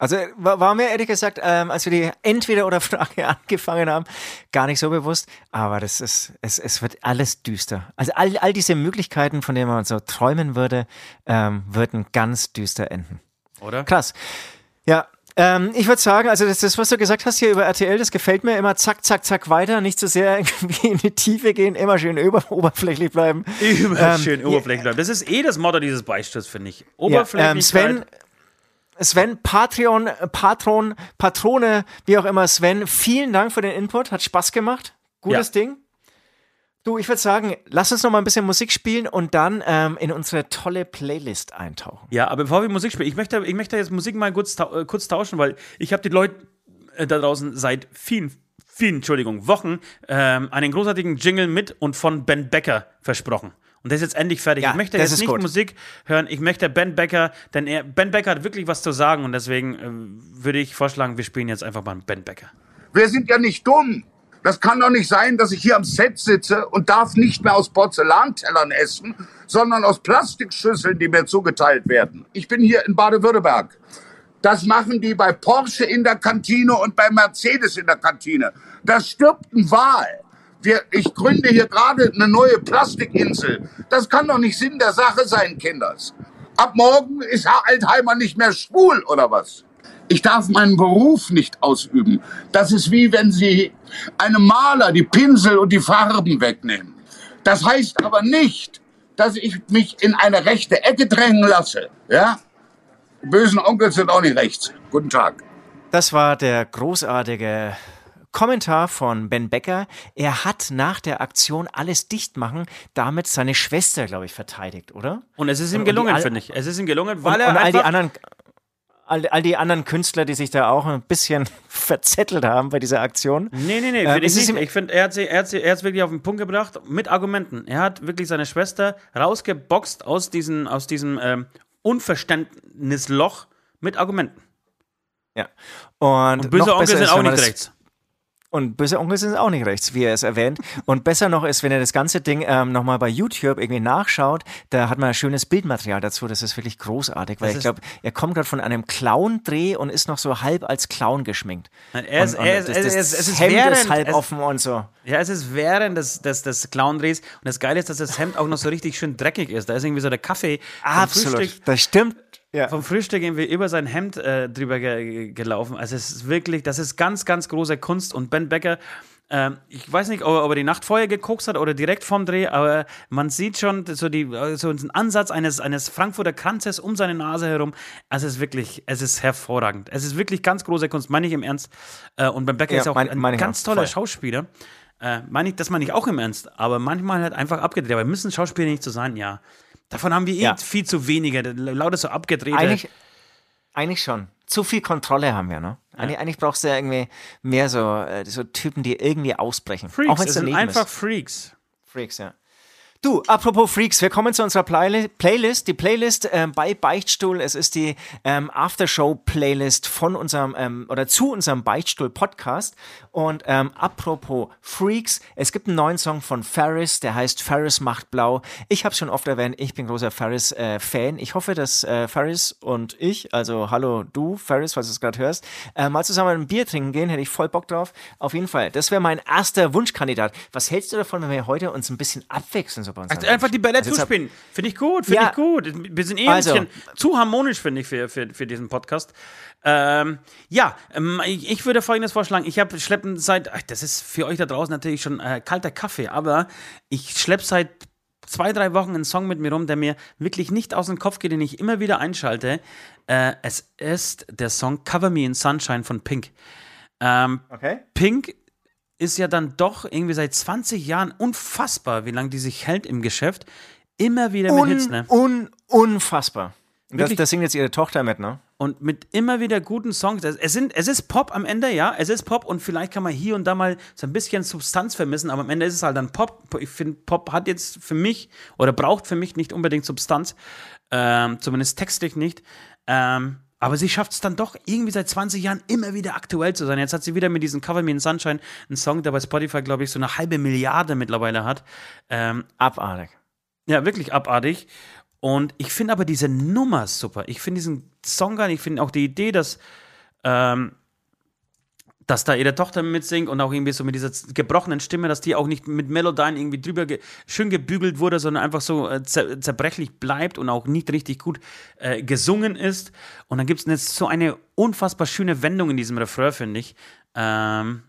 Also wa- war mir ehrlich gesagt, ähm, als wir die Entweder-oder-Frage angefangen haben, gar nicht so bewusst. Aber das ist, es, es wird alles düster. Also all, all diese Möglichkeiten, von denen man so träumen würde, ähm, würden ganz düster enden. Oder? Krass. Ja, ähm, ich würde sagen, also das, das, was du gesagt hast hier über RTL, das gefällt mir immer zack, zack, zack weiter, nicht zu sehr irgendwie in die Tiefe gehen, immer schön über, oberflächlich bleiben. Immer Ähm, schön oberflächlich bleiben. Das ist eh das Motto dieses Beisturzes, finde ich. Ja, Oberflächlichkeit. ähm, Sven, Sven, Patreon, Patron, Patrone, wie auch immer, Sven, vielen Dank für den Input, hat Spaß gemacht. Gutes Ja. Ding. Du, ich würde sagen, lass uns noch mal ein bisschen Musik spielen und dann ähm, in unsere tolle Playlist eintauchen. Ja, aber bevor wir Musik spielen, ich möchte, ich möchte jetzt Musik mal kurz, tau- äh, kurz tauschen, weil ich habe die Leute äh, da draußen seit vielen, vielen, Entschuldigung, Wochen ähm, einen großartigen Jingle mit und von Ben Becker versprochen. Und der ist jetzt endlich fertig. Ja, ich möchte jetzt nicht gut. Musik hören, ich möchte Ben Becker, denn er, Ben Becker hat wirklich was zu sagen und deswegen äh, würde ich vorschlagen, wir spielen jetzt einfach mal Ben Becker. Wir sind ja nicht dumm. Das kann doch nicht sein, dass ich hier am Set sitze und darf nicht mehr aus Porzellantellern essen, sondern aus Plastikschüsseln, die mir zugeteilt werden. Ich bin hier in Baden-Württemberg. Das machen die bei Porsche in der Kantine und bei Mercedes in der Kantine. Da stirbt ein Wal. Wir, ich gründe hier gerade eine neue Plastikinsel. Das kann doch nicht Sinn der Sache sein, Kinders. Ab morgen ist Herr Altheimer nicht mehr schwul, oder was? Ich darf meinen Beruf nicht ausüben. Das ist wie wenn Sie einem Maler die Pinsel und die Farben wegnehmen. Das heißt aber nicht, dass ich mich in eine rechte Ecke drängen lasse. Ja? Bösen Onkel sind auch nicht rechts. Guten Tag. Das war der großartige Kommentar von Ben Becker. Er hat nach der Aktion alles dicht machen, damit seine Schwester, glaube ich, verteidigt, oder? Und es ist ihm Und gelungen, finde ich. Es ist ihm gelungen, Und, weil er und all die anderen all, all die anderen Künstler, die sich da auch ein bisschen verzettelt haben bei dieser Aktion. Nee, nee, nee, Ähm, finde es ich Ich finde, er hat sie, er hat sie, er hat's wirklich auf den Punkt gebracht mit Argumenten. Er hat wirklich seine Schwester rausgeboxt aus, diesen, aus diesem ähm, Unverständnisloch mit Argumenten. Ja. Und, Und böse Onkel sind auch nicht rechts. Und böse Onkel sind auch nicht rechts, wie er es erwähnt. Und besser noch ist, wenn er das ganze Ding ähm, nochmal bei YouTube irgendwie nachschaut, da hat man ein schönes Bildmaterial dazu. Das ist wirklich großartig, weil Das ich glaube, er kommt gerade von einem Clown-Dreh und ist noch so halb als Clown geschminkt. Nein, er ist- und, und er ist- das, es das ist- es ist Hemd während- ist halb es- offen und so. Ja, es ist während des, des, des Clown-Drehs. Und das Geile ist, dass das Hemd auch noch so richtig schön dreckig ist. Da ist irgendwie so der Kaffee Absolut. Das stimmt. Ja. vom Frühstück irgendwie über sein Hemd äh, drüber ge gelaufen. Also es ist wirklich, das ist ganz, ganz große Kunst. Und Ben Becker, ähm, ich weiß nicht, ob er, ob er die Nacht vorher gekokst hat oder direkt vom Dreh, aber man sieht schon so, die, so einen Ansatz eines, eines Frankfurter Kranzes um seine Nase herum. Also es ist wirklich, es ist hervorragend. Es ist wirklich ganz große Kunst, meine ich im Ernst. Äh, und Ben Becker Ja, ist auch mein- ein ganz toller voll. Schauspieler. Äh, meine ich, das meine ich auch im Ernst. Aber manchmal halt einfach abgedreht. Aber müssen Schauspieler nicht so sein, ja. Davon haben wir eh Ja. viel zu wenige. Lauter so abgedrehte. Eigentlich, eigentlich schon. zu viel Kontrolle haben wir, ne? Eigentlich, eigentlich brauchst du ja irgendwie mehr so, äh, so Typen, die irgendwie ausbrechen. Freaks, Auch es sind einfach ist. Freaks. Freaks, ja. Du, apropos Freaks, wir kommen zu unserer Play Playlist. Die Playlist ähm, bei Beichtstuhl, es ist die ähm, Aftershow-Playlist von unserem ähm, oder zu unserem Beichtstuhl-Podcast. Und ähm, apropos Freaks, es gibt einen neuen Song von Ferris, der heißt Ferris macht blau. Ich habe schon oft erwähnt, ich bin großer Ferris-Fan. ich hoffe, dass äh, Ferris und ich, also hallo du, Ferris, falls du es gerade hörst, äh, mal zusammen ein Bier trinken gehen, hätte ich voll Bock drauf. Auf jeden Fall, das wäre mein erster Wunschkandidat. Was hältst du davon, wenn wir heute uns ein bisschen abwechseln so bei uns? Also einfach die Bälle Also zuspielen. Finde ich gut, finde Ja. ich gut. Wir sind eh ein Also. bisschen zu harmonisch, finde ich, für, für, für diesen Podcast. Ähm, ja, ähm, ich, ich würde folgendes vorschlagen. Ich habe schleppen seit, das ist für euch da draußen natürlich schon äh, kalter Kaffee, aber ich schleppe seit zwei, drei Wochen einen Song mit mir rum, der mir wirklich nicht aus dem Kopf geht, den ich immer wieder einschalte. Äh, es ist der Song Cover Me in Sunshine von Pink. Ähm, Okay. Pink ist ja dann doch irgendwie seit 20 Jahren unfassbar, wie lange die sich hält im Geschäft. Immer wieder mit Un, Hits, ne? un, unfassbar. Das, das singt jetzt ihre Tochter mit, ne? Und mit immer wieder guten Songs. Es, es, sind, es ist Pop am Ende, ja. Es ist Pop und vielleicht kann man hier und da mal so ein bisschen Substanz vermissen, aber am Ende ist es halt dann Pop. Ich finde, Pop hat jetzt für mich oder braucht für mich nicht unbedingt Substanz. Ähm, zumindest textlich nicht. Ähm, aber sie schafft es dann doch irgendwie seit 20 Jahren immer wieder aktuell zu sein. Jetzt hat sie wieder mit diesem Cover Me in Sunshine einen Song, der bei Spotify, glaube ich, so eine halbe Milliarde mittlerweile hat. Ähm, Abartig. ja, wirklich abartig. Und ich finde aber diese Nummer super. Ich finde diesen Song geil. Ich finde auch die Idee, dass, ähm, dass da ihre Tochter mitsingt und auch irgendwie so mit dieser gebrochenen Stimme, dass die auch nicht mit Melodyne irgendwie drüber ge schön gebügelt wurde, sondern einfach so äh, zer zerbrechlich bleibt und auch nicht richtig gut äh, gesungen ist. Und dann gibt es so eine unfassbar schöne Wendung in diesem Refrain, finde ich. Ähm,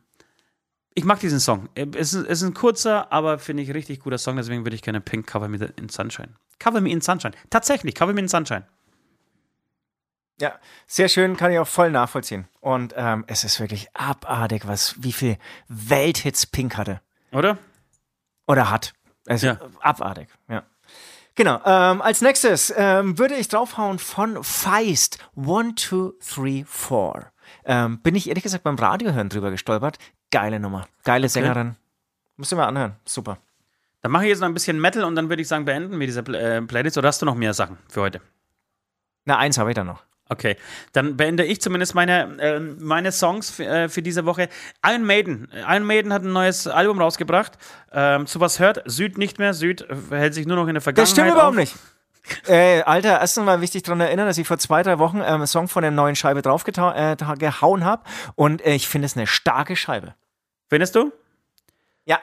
ich mag diesen Song. Es ist, es ist ein kurzer, aber finde ich richtig guter Song, deswegen würde ich gerne Pink Cover Me in Sunshine. Cover Me in Sunshine. Tatsächlich, Cover Me in Sunshine. Ja, sehr schön, kann ich auch voll nachvollziehen. Und ähm, es ist wirklich abartig, was, wie viel Welthits Pink hatte. Oder? Oder hat. Also Ja. abartig, ja. Genau. Ähm, als nächstes ähm, würde ich draufhauen von Feist. One, two, three, four. Ähm, bin ich ehrlich gesagt beim Radiohören drüber gestolpert. Geile Nummer. Geile Sängerin. Musst du mal anhören. Super. Dann mache ich jetzt noch ein bisschen Metal und dann würde ich sagen, beenden wir diese äh, Playlist. Oder hast du noch mehr Sachen für heute? Na, eins habe ich da noch. Okay, dann beende ich zumindest meine, äh, meine Songs für, äh, für diese Woche. Iron Maiden. Iron Maiden hat ein neues Album rausgebracht. Ähm, zu was hört Süd nicht mehr. Süd äh, hält sich nur noch in der Vergangenheit Das stimmt überhaupt auf. nicht. Äh, Alter, erstens mal wichtig daran erinnern, dass ich vor zwei, drei Wochen ähm, einen Song von der neuen Scheibe draufgehauen äh, habe. Und äh, ich finde es eine starke Scheibe. Findest du? Ja.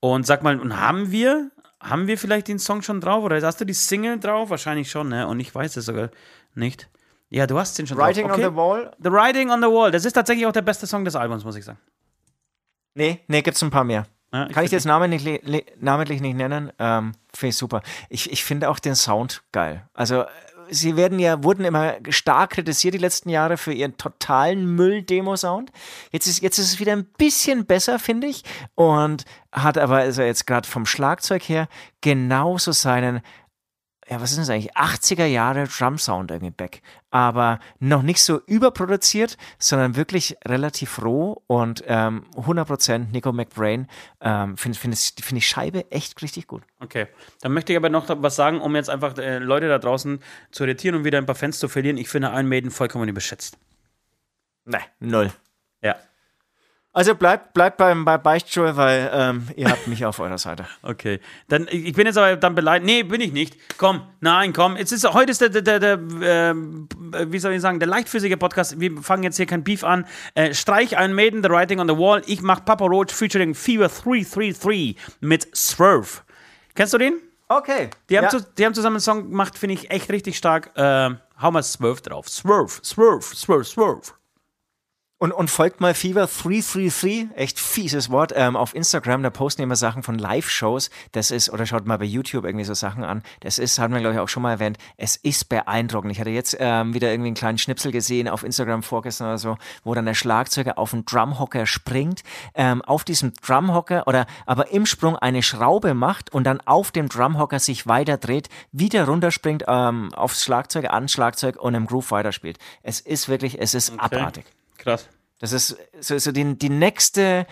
Und sag mal, und haben wir, haben wir vielleicht den Song schon drauf? Oder hast du die Single drauf? Wahrscheinlich schon, ne? Und ich weiß es sogar nicht. Ja, du hast den schon Writing drauf. on the Wall? The Writing on the Wall. Das ist tatsächlich auch der beste Song des Albums, muss ich sagen. Nee, nee, gibt's ein paar mehr. Ja, Kann ich jetzt namentlich, namentlich nicht nennen? Ähm, finde ich super. Ich, ich finde auch den Sound geil. Also, äh, sie werden ja, wurden immer stark kritisiert die letzten Jahre für ihren totalen Müll-Demo-Sound. Jetzt ist, jetzt ist es wieder ein bisschen besser, finde ich. Und hat aber also jetzt gerade vom Schlagzeug her genauso seinen ja, was ist das eigentlich? 80er Jahre Drum-Sound irgendwie back. Aber noch nicht so überproduziert, sondern wirklich relativ roh und ähm, 100% Nico McBrain. Ähm, Finde find, find ich Scheibe echt richtig gut. Okay. Dann möchte ich aber noch was sagen, um jetzt einfach äh, Leute da draußen zu irritieren und wieder ein paar Fans zu verlieren. Ich finde Iron Maiden vollkommen überschätzt. Ne, null. Ja. Also bleibt bleibt beim bei Beichtstuhl, weil ähm, ihr habt mich auf eurer Seite. Okay. Dann, ich bin jetzt aber dann beleidigt. Nee, bin ich nicht. Komm, nein, komm. Jetzt ist, heute ist der, der, der, der ähm, wie soll ich sagen, der leichtfüßige Podcast. Wir fangen jetzt hier kein Beef an. Äh, Streich Iron Maiden, The Writing on the Wall. Ich mach Papa Roach featuring Fever 333 mit Swerve. Kennst du den? Okay. Die haben, ja. zu, die haben zusammen einen Song gemacht, finde ich echt richtig stark. Äh, hau mal Swerve drauf. Swerve, Swerve, Swerve, Swerve. Und, und folgt mal Fever333, echt fieses Wort, ähm, auf Instagram, da posten immer Sachen von Live-Shows. Das ist, oder schaut mal bei YouTube irgendwie so Sachen an. Das ist, haben wir glaube ich auch schon mal erwähnt, es ist beeindruckend. Ich hatte jetzt ähm, wieder irgendwie einen kleinen Schnipsel gesehen auf Instagram vorgestern oder so, wo dann der Schlagzeuger auf einen Drumhocker springt, ähm, auf diesem Drumhocker oder aber im Sprung eine Schraube macht und dann auf dem Drumhocker sich weiter dreht, wieder runterspringt ähm, aufs Schlagzeug, ans Schlagzeug und im Groove weiterspielt. Es ist wirklich, es ist Okay. abartig. Krass. Das ist so, so die, die nächste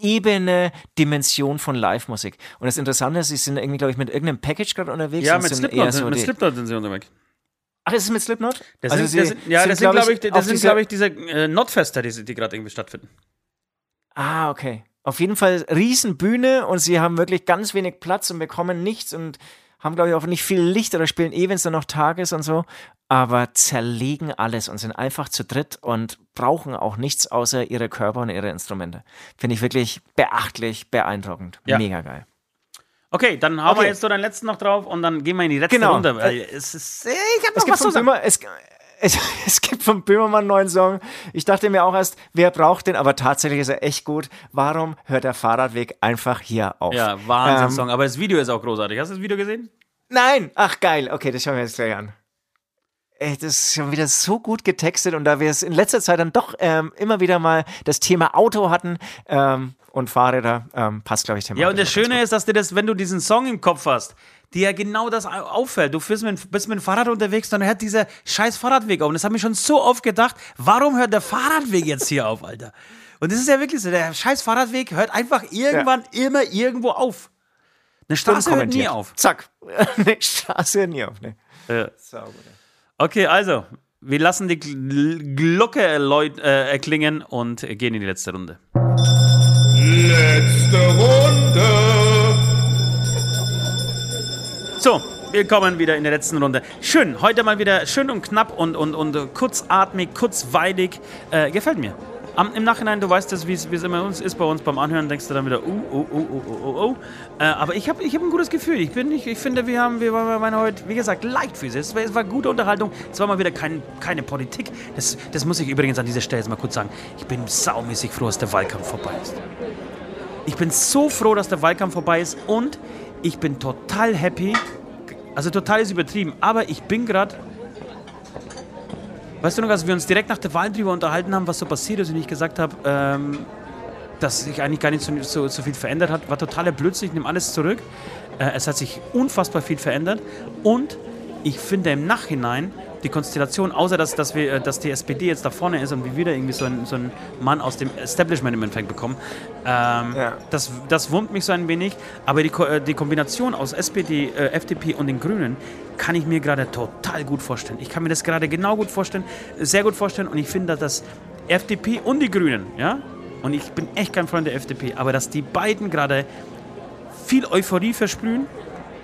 Ebene, Dimension von Live-Musik. Und das Interessante ist, sie sind irgendwie, glaube ich, mit irgendeinem Package gerade unterwegs. Ja, mit sind Slipknot, so mit Slipknot sind sie unterwegs. Ach, ist es mit Slipknot? Das Also sind, das sind, ja, das sind, glaub glaube ich, das sind, glaube ich, diese äh, Notfester, die, die gerade irgendwie stattfinden. Ah, okay. Auf jeden Fall Riesenbühne und sie haben wirklich ganz wenig Platz und bekommen nichts und haben, glaube ich, auch nicht viel Licht oder spielen eh, wenn es dann noch Tag ist und so, aber zerlegen alles und sind einfach zu dritt und brauchen auch nichts außer ihre Körper und ihre Instrumente. Finde ich wirklich beachtlich, beeindruckend. Ja. Mega geil. Okay, dann hauen wir Okay. jetzt so den letzten noch drauf und dann gehen wir in die letzte Genau. Runde. weil Es ist, äh, ich habe Es noch gibt, was zu sagen. Es, es, es gibt von Böhmermann einen neuen Song. Ich dachte mir auch erst, wer braucht den, aber tatsächlich ist er echt gut. Warum hört der Fahrradweg einfach hier auf? Ja, Ähm, Wahnsinn-Song. Aber das Video ist auch großartig. Hast du das Video gesehen? Nein! Ach geil, okay, das schauen wir jetzt gleich an. Ey, das ist schon wieder so gut getextet und da wir es in letzter Zeit dann doch ähm, immer wieder mal das Thema Auto hatten ähm, und Fahrräder, ähm, passt glaube ich thematisch. Ja, und das Schöne ist, dass dir das, wenn du diesen Song im Kopf hast, dir ja genau das au- auffällt. Du bist mit, bist mit dem Fahrrad unterwegs, dann hört dieser scheiß Fahrradweg auf. Und das habe ich schon so oft gedacht, warum hört der Fahrradweg jetzt hier auf, Alter? Und das ist ja wirklich so, der scheiß Fahrradweg hört einfach irgendwann immer irgendwo auf. Eine Straße hört nie auf. Zack. nee, Straße hört nie auf. Nee. Ja. Sauber. Okay, also, wir lassen die Gl- Glocke äh, erklingen und gehen in die letzte Runde. Letzte Runde. So, wir kommen wieder in der letzten Runde. Schön, heute mal wieder schön und knapp und, und, und kurzatmig, kurzweilig. Äh, gefällt mir. Am, Im Nachhinein, du weißt das, wie es wie es immer uns ist bei uns beim Anhören, denkst du dann wieder, uh, uh, uh, uh, uh, uh, uh. Äh, aber ich habe ich hab ein gutes Gefühl. Ich, bin, ich, ich finde, wir haben, wir waren heute, wie gesagt, leichtfüßig. Es war, es war gute Unterhaltung. Es war mal wieder kein, keine Politik. Das, das muss ich übrigens an dieser Stelle jetzt mal kurz sagen. Ich bin saumäßig froh, dass der Wahlkampf vorbei ist. Ich bin so froh, dass der Wahlkampf vorbei ist und ich bin total happy. Also total ist übertrieben, aber ich bin gerade. Weißt du noch, als wir uns direkt nach der Wahl drüber unterhalten haben, was so passiert ist und ich gesagt habe, ähm, dass sich eigentlich gar nicht so, so, so viel verändert hat, war totaler Blödsinn. Ich nehme alles zurück. Äh, es hat sich unfassbar viel verändert und ich finde im Nachhinein die Konstellation, außer dass, dass, wir, äh, dass die SPD jetzt da vorne ist und wir wieder irgendwie so einen, so einen Mann aus dem Establishment im Endeffekt bekommen, ähm, Ja. das, das wurmt mich so ein wenig. Aber die, äh, die Kombination aus SPD, äh, FDP und den Grünen kann ich mir gerade total gut vorstellen. Ich kann mir das gerade genau gut vorstellen, sehr gut vorstellen und ich finde, dass FDP und die Grünen, ja, und ich bin echt kein Freund der FDP, aber dass die beiden gerade viel Euphorie versprühen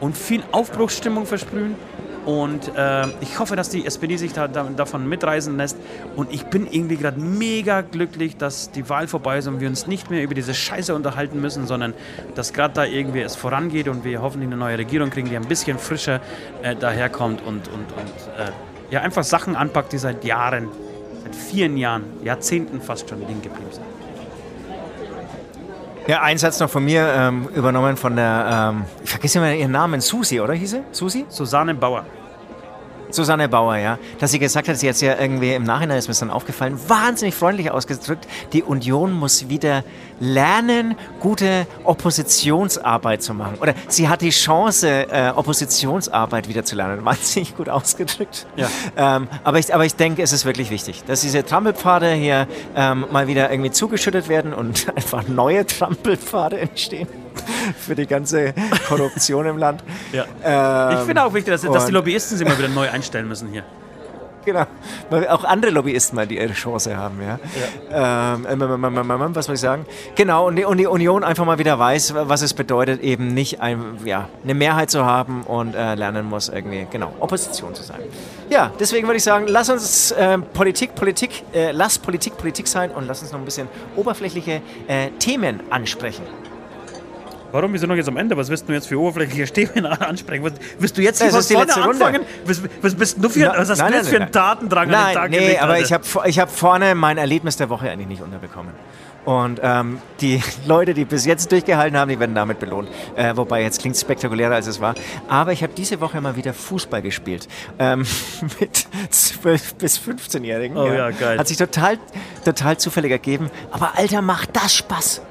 und viel Aufbruchsstimmung versprühen. Und äh, ich hoffe, dass die SPD sich da, da, davon mitreißen lässt. Und ich bin irgendwie gerade mega glücklich, dass die Wahl vorbei ist und wir uns nicht mehr über diese Scheiße unterhalten müssen, sondern dass gerade da irgendwie es vorangeht und wir hoffentlich eine neue Regierung kriegen, die ein bisschen frischer äh, daherkommt und, und, und äh, ja, einfach Sachen anpackt, die seit Jahren, seit vielen Jahren, Jahrzehnten fast schon liegen geblieben sind. Ja, ein Satz noch von mir, ähm, übernommen von der, ähm, ich vergesse immer ihren Namen, Susi, oder hieß sie? Susi? Susanne Bauer. Susanne Bauer, ja. Dass sie gesagt hat, sie hat ja irgendwie im Nachhinein ist mir dann aufgefallen, wahnsinnig freundlich ausgedrückt, die Union muss wieder lernen, gute Oppositionsarbeit zu machen. Oder sie hat die Chance, äh, Oppositionsarbeit wieder zu lernen. Wahnsinnig gut ausgedrückt. Ja. Ähm, aber, ich, aber ich denke, es ist wirklich wichtig, dass diese Trampelpfade hier ähm, mal wieder irgendwie zugeschüttet werden und einfach neue Trampelpfade entstehen für die ganze Korruption im Land. Ja. Ähm, Ich finde auch wichtig, dass, dass die Lobbyisten sich mal wieder neu einstellen müssen hier. Genau. Weil auch andere Lobbyisten mal die ihre Chance haben, ja. Ähm, ähm, ähm, ähm, ähm, was soll ich sagen? Genau, und die, und die Union einfach mal wieder weiß, was es bedeutet, eben nicht ein, ja, eine Mehrheit zu haben und äh, lernen muss, irgendwie, genau, Opposition zu sein. Ja, deswegen würde ich sagen, lass uns ähm, Politik, Politik, äh, lass Politik Politik sein und lass uns noch ein bisschen oberflächliche äh, Themen ansprechen. Warum? Wir sind noch jetzt am Ende. Was wirst du jetzt für oberflächliche Stäbe ansprechen? Was, wirst du jetzt hier die vorne anfangen? Was, was bist du für, Na- was hast nein, du jetzt nein, für nein, einen Datendrang an den Nein, Tag nee, gelegt? aber Alter? ich habe ich hab vorne mein Erlebnis der Woche eigentlich nicht unterbekommen. Und ähm, die Leute, die bis jetzt durchgehalten haben, die werden damit belohnt. Äh, wobei jetzt klingt spektakulärer, als es war. Aber ich habe diese Woche mal wieder Fußball gespielt. Ähm, mit 12- bis 15-Jährigen. Oh ja, geil. Hat sich total, total zufällig ergeben. Aber Alter, macht das Spaß.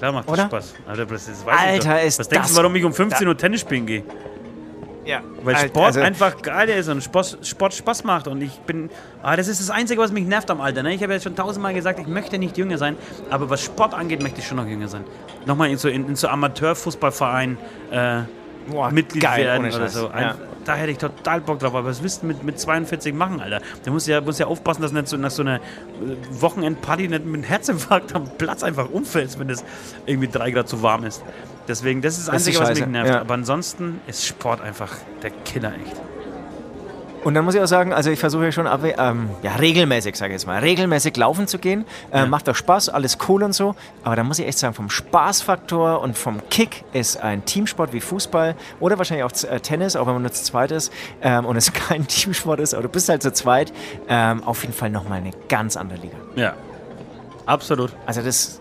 Ja, klar macht das Oder? Spaß. Alter, das, das weiß ich Alter, ist Was denkst das- du, warum ich um 15 Uhr Tennis spielen gehe? Ja. Weil Al- Sport also- einfach geil ist und Sport, Sport Spaß macht. Und ich bin. Ah, das ist das Einzige, was mich nervt am Alter. Ne? Ich habe ja schon tausendmal gesagt, ich möchte nicht jünger sein. Aber was Sport angeht, möchte ich schon noch jünger sein. Nochmal in so, in, in so Amateurfußballverein äh, Boah, Mitglied geil, werden oder so. Ja. Da hätte ich total Bock drauf. Aber was willst du mit, mit 42 machen, Alter? Du musst ja, musst ja aufpassen, dass du nicht so nach so einer äh, Wochenendparty nicht mit einem Herzinfarkt am Platz einfach umfällst, wenn es irgendwie drei Grad zu warm ist. Deswegen, das ist das Einzige, was mich nervt. ja. Aber ansonsten ist Sport einfach der Killer, echt. Und dann muss ich auch sagen, also ich versuche ja schon ähm, ja, regelmäßig, sage ich jetzt mal, regelmäßig laufen zu gehen. Äh, Macht auch Spaß, alles cool und so. Aber da muss ich echt sagen, vom Spaßfaktor und vom Kick ist ein Teamsport wie Fußball oder wahrscheinlich auch äh, Tennis, auch wenn man nur zu zweit ist ähm, und es kein Teamsport ist, aber du bist halt zu zweit, ähm, auf jeden Fall nochmal eine ganz andere Liga. Ja, absolut. Also das,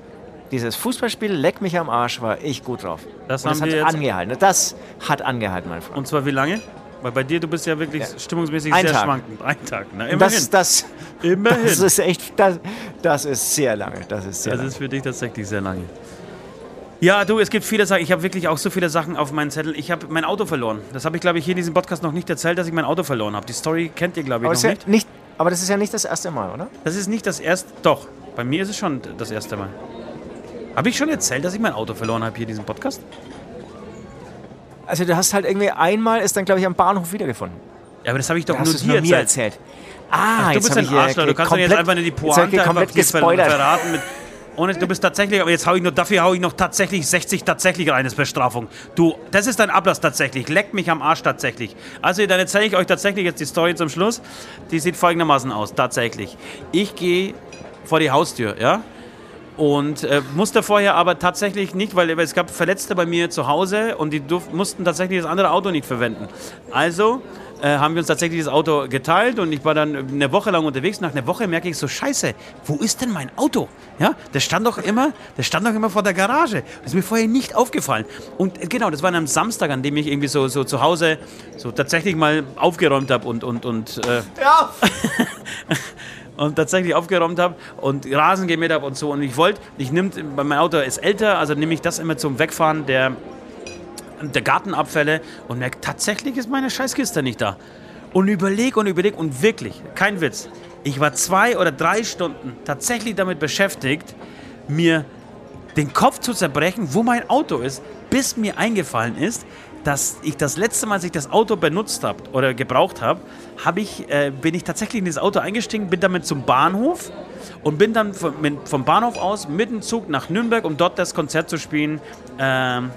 dieses Fußballspiel, leck mich am Arsch, war ich gut drauf. Das und haben das hat wir jetzt- angehalten. Das hat angehalten, mein Freund. Und zwar wie lange? Weil bei dir, du bist ja wirklich Ja. stimmungsmäßig Ein sehr Tag. schwankend. Ein Tag, Und immerhin. das, das, immerhin. das ist echt, das, das ist sehr lange. Das ist sehr Das lange. ist für dich tatsächlich sehr lange. Ja, du, es gibt viele Sachen. Ich habe wirklich auch so viele Sachen auf meinen Zettel. Ich habe mein Auto verloren. Das habe ich, glaube ich, hier in diesem Podcast noch nicht erzählt, dass ich mein Auto verloren habe. Die Story kennt ihr, glaube ich, Aber, noch nicht. ja nicht, aber das ist ja nicht das erste Mal, oder? Das ist nicht das erste. Doch, bei mir ist es schon das erste Mal. Habe ich schon erzählt, dass ich mein Auto verloren habe hier in diesem Podcast? Also du hast halt irgendwie einmal ist dann, glaube ich, am Bahnhof wiedergefunden. Ja, aber das habe ich doch hast nur es dir nur mir erzählt. erzählt. Ah, du jetzt bist ein Arschloch. Du kannst doch jetzt komplett- einfach nicht die Pointe komplett gespoilert. verraten. Mit, ohne, du bist tatsächlich, aber jetzt hau ich noch, dafür hau ich noch tatsächlich 60 tatsächlich rein als Bestrafung. Du, das ist dein Ablass tatsächlich. Leck mich am Arsch tatsächlich. Also, dann erzähle ich euch tatsächlich jetzt die Story zum Schluss. Die sieht folgendermaßen aus, tatsächlich. Ich gehe vor die Haustür, ja? Und äh, musste vorher aber tatsächlich nicht, weil es gab Verletzte bei mir zu Hause und die durf, mussten tatsächlich das andere Auto nicht verwenden. Also äh, haben wir uns tatsächlich das Auto geteilt und ich war dann eine Woche lang unterwegs. Nach einer Woche merke ich so, scheiße, wo ist denn mein Auto? Ja, das stand doch immer, das stand doch immer vor der Garage. Das ist mir vorher nicht aufgefallen. Und äh, genau, das war an einem Samstag, an dem ich irgendwie so, so zu Hause so tatsächlich mal aufgeräumt habe und, und, und äh, Ja, und tatsächlich aufgeräumt habe und Rasen gemäht habe und so. Und ich wollte, ich nehme, mein Auto ist älter, also nehme ich das immer zum Wegfahren der, der Gartenabfälle und merke, tatsächlich ist meine Scheißkiste nicht da. Und überleg und überleg und wirklich, kein Witz, ich war zwei oder drei Stunden tatsächlich damit beschäftigt, mir den Kopf zu zerbrechen, wo mein Auto ist, bis mir eingefallen ist, dass ich das letzte Mal, als ich das Auto benutzt habe oder gebraucht habe, hab ich, äh, bin ich tatsächlich in das Auto eingestiegen, bin damit zum Bahnhof und bin dann vom, vom Bahnhof aus mit dem Zug nach Nürnberg, um dort das Konzert zu spielen, ähm,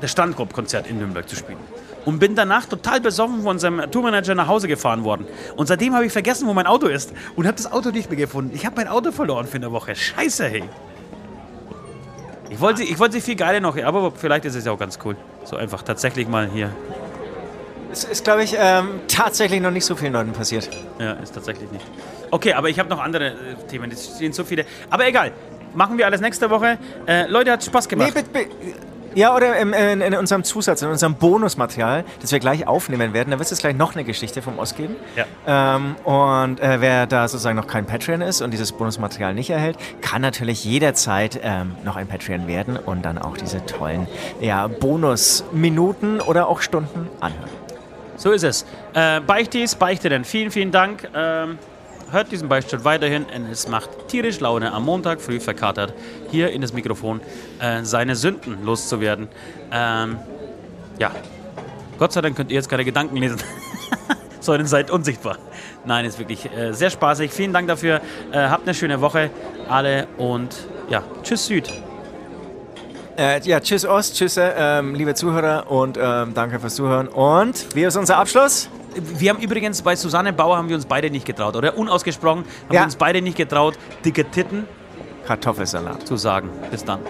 das Standgrupp-Konzert in Nürnberg zu spielen. Und bin danach total besoffen von unserem Tourmanager nach Hause gefahren worden. Und seitdem habe ich vergessen, wo mein Auto ist. Und habe das Auto nicht mehr gefunden. Ich habe mein Auto verloren für eine Woche. Scheiße, hey. Ich wollte, ich wollte sie viel geiler noch, aber vielleicht ist es ja auch ganz cool. So einfach tatsächlich mal hier. es ist, glaube ich, ähm, tatsächlich noch nicht so vielen Leuten passiert. Ja, ist tatsächlich nicht. Okay, aber ich habe noch andere äh, Themen. Es stehen so viele. Aber egal. Machen wir alles nächste Woche. Äh, Leute, hat Spaß Nee, gemacht. bitte, bitte. Ja, oder in, in unserem Zusatz, in unserem Bonusmaterial, das wir gleich aufnehmen werden, da wird es gleich noch eine Geschichte vom Ost geben. Ja. Ähm, und äh, wer da sozusagen noch kein Patreon ist und dieses Bonusmaterial nicht erhält, kann natürlich jederzeit ähm, noch ein Patreon werden und dann auch diese tollen ja, Bonusminuten oder auch Stunden anhören. So ist es. Äh, Beichtis, Beichteten, vielen, vielen Dank. Ähm, hört diesen Beichtstuhl weiterhin. Es macht tierisch Laune, am Montag früh verkatert hier in das Mikrofon äh, seine Sünden loszuwerden. Ähm, ja. Gott sei Dank könnt ihr jetzt keine Gedanken lesen. Sondern seid unsichtbar. Nein, ist wirklich äh, sehr spaßig. Vielen Dank dafür. Äh, habt eine schöne Woche, alle. Und ja, tschüss Süd. Äh, ja, tschüss Ost, tschüss, äh, ähm, liebe Zuhörer und ähm, danke fürs Zuhören. Und wie ist unser Abschluss? Wir haben übrigens bei Susanne Bauer haben wir uns beide nicht getraut, oder? Unausgesprochen haben Ja. wir uns beide nicht getraut, dicke Titten Kartoffelsalat. zu sagen. Bis dann.